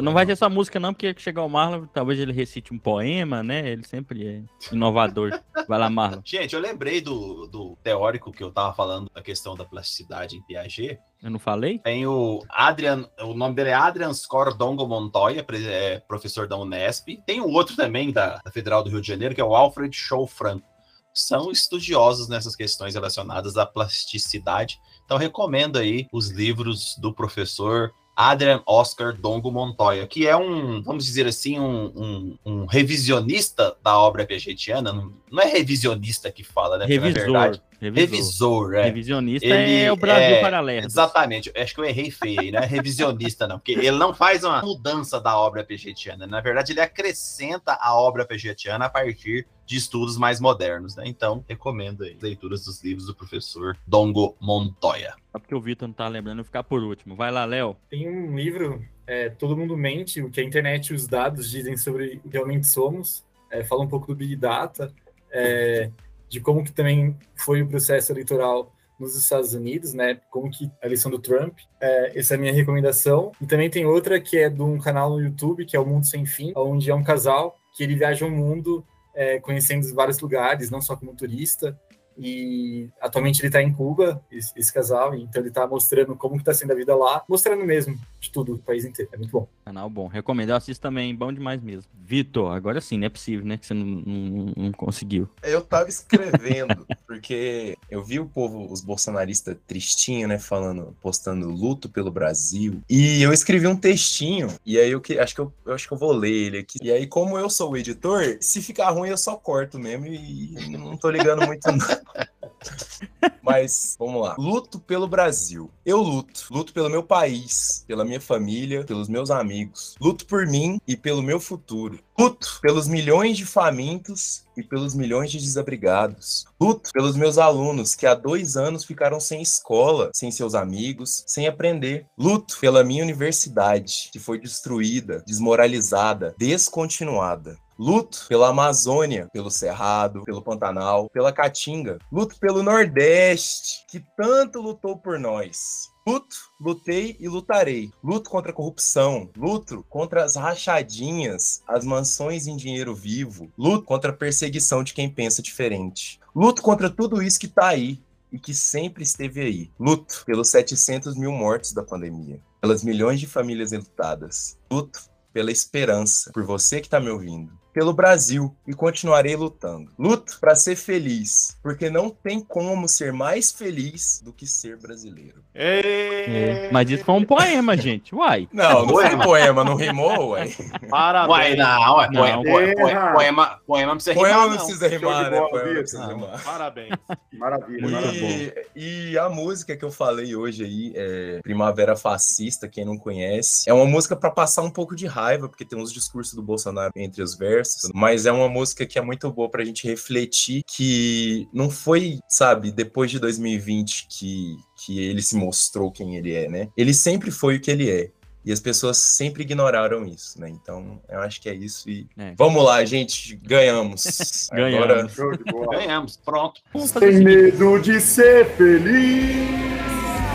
Não vai ter só música, não, porque chegar o Marlon, talvez ele recite um poema, né? Ele sempre é inovador. Vai lá, Marlon. Gente, eu lembrei do, do teórico que eu tava falando da questão da plasticidade em Piaget. Eu não falei? Tem o Adrian, o nome dele é Adrian Scordongo Montoya, é professor da Unesp. Tem o outro também da, da Federal do Rio de Janeiro, que é o Alfred Show Franco. São estudiosos nessas questões relacionadas à plasticidade. Então, recomendo aí os livros do professor Adrian Oscar Dongo Montoya, que é um, vamos dizer assim, um, um- um revisionista da obra piagetiana. Não, não é revisionista que fala, né? Porque, na Revisor. verdade, revisor. revisor, é. Revisionista Ele é o Brasil é- paralelo. Exatamente. Acho que eu errei feio aí, não é revisionista, não. Porque ele não faz uma mudança da obra pegetiana. Na verdade, ele acrescenta a obra pegetiana a partir de estudos mais modernos, né? Então, recomendo aí leituras dos livros do professor Dongo Montoya. Só porque o Vitor não tá lembrando, eu vou ficar por último. Vai lá, Léo. Tem um livro, é, Todo Mundo Mente, o que a internet e os dados dizem sobre o que realmente somos. É, fala um pouco do Big Data, é, de como que também foi o processo eleitoral nos Estados Unidos, né? Como que a eleição do Trump. É, essa é a minha recomendação. E também tem outra que é de um canal no YouTube, que é o Mundo Sem Fim, onde é um casal que ele viaja o mundo é, conhecendo vários lugares, não só como turista. E atualmente ele está em Cuba, esse, esse casal, então ele está mostrando como que tá sendo a vida lá, mostrando mesmo de tudo, o país inteiro. É muito bom. Canal bom. Recomendo. Eu assisto também. Bom demais mesmo. Vitor, agora sim, não é possível, né? Que você não, não- não conseguiu. Eu tava escrevendo, porque eu vi o povo, os bolsonaristas tristinho, né, falando, postando luto pelo Brasil. E eu escrevi um textinho, e aí eu que, acho que eu, eu acho que eu vou ler ele aqui. E aí, como eu sou o editor, se ficar ruim eu só corto mesmo e não tô ligando muito não. Mas vamos lá. Luto pelo Brasil. Eu luto. Luto pelo meu país, pela minha família, pelos meus amigos. Luto por mim e pelo meu futuro. Luto pelos milhões de famintos e pelos milhões de desabrigados. Luto pelos meus alunos que há dois anos ficaram sem escola, sem seus amigos, sem aprender. Luto pela minha universidade, que foi destruída, desmoralizada, descontinuada. Luto pela Amazônia, pelo Cerrado, pelo Pantanal, pela Caatinga. Luto pelo Nordeste, que tanto lutou por nós. Luto, lutei e lutarei. Luto contra a corrupção. Luto contra as rachadinhas, as mansões em dinheiro vivo. Luto contra a perseguição de quem pensa diferente. Luto contra tudo isso que tá aí e que sempre esteve aí. Luto pelos 700 mil mortos da pandemia. Pelas milhões de famílias enlutadas. Luto pela esperança. Por você que tá me ouvindo. Pelo Brasil e continuarei lutando. Luto para ser feliz, porque não tem como ser mais feliz do que ser brasileiro. É, mas isso foi um poema, gente. Uai. Não, não foi poema, não rimou, ué. Parabéns. Uai, não, ué, Não. poema, poema, poema, poema, não precisa Poema rimar, não precisa rimar, né? bola, Poema não precisa rimar. Parabéns. Maravilha, maravilha. E, e a música que eu falei hoje aí, é Primavera Fascista, quem não conhece, é uma música pra passar um pouco de raiva, porque tem uns discursos do Bolsonaro entre os versos, mas é uma música que é muito boa pra gente refletir que não foi, sabe, depois de 2020 que, que ele se mostrou quem ele é, né? Ele sempre foi o que ele é. E as pessoas sempre ignoraram isso, né? Então, eu acho que é isso. E É. vamos lá, gente, ganhamos. Ganhamos. Agora. Ganhamos, pronto. Seguinte. medo de ser feliz.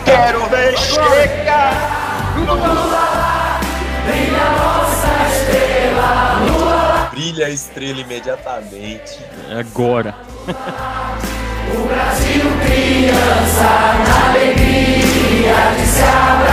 Quero ver chegar. Brilha a estrela imediatamente. É agora. o Brasil criança na alegria de se abrir.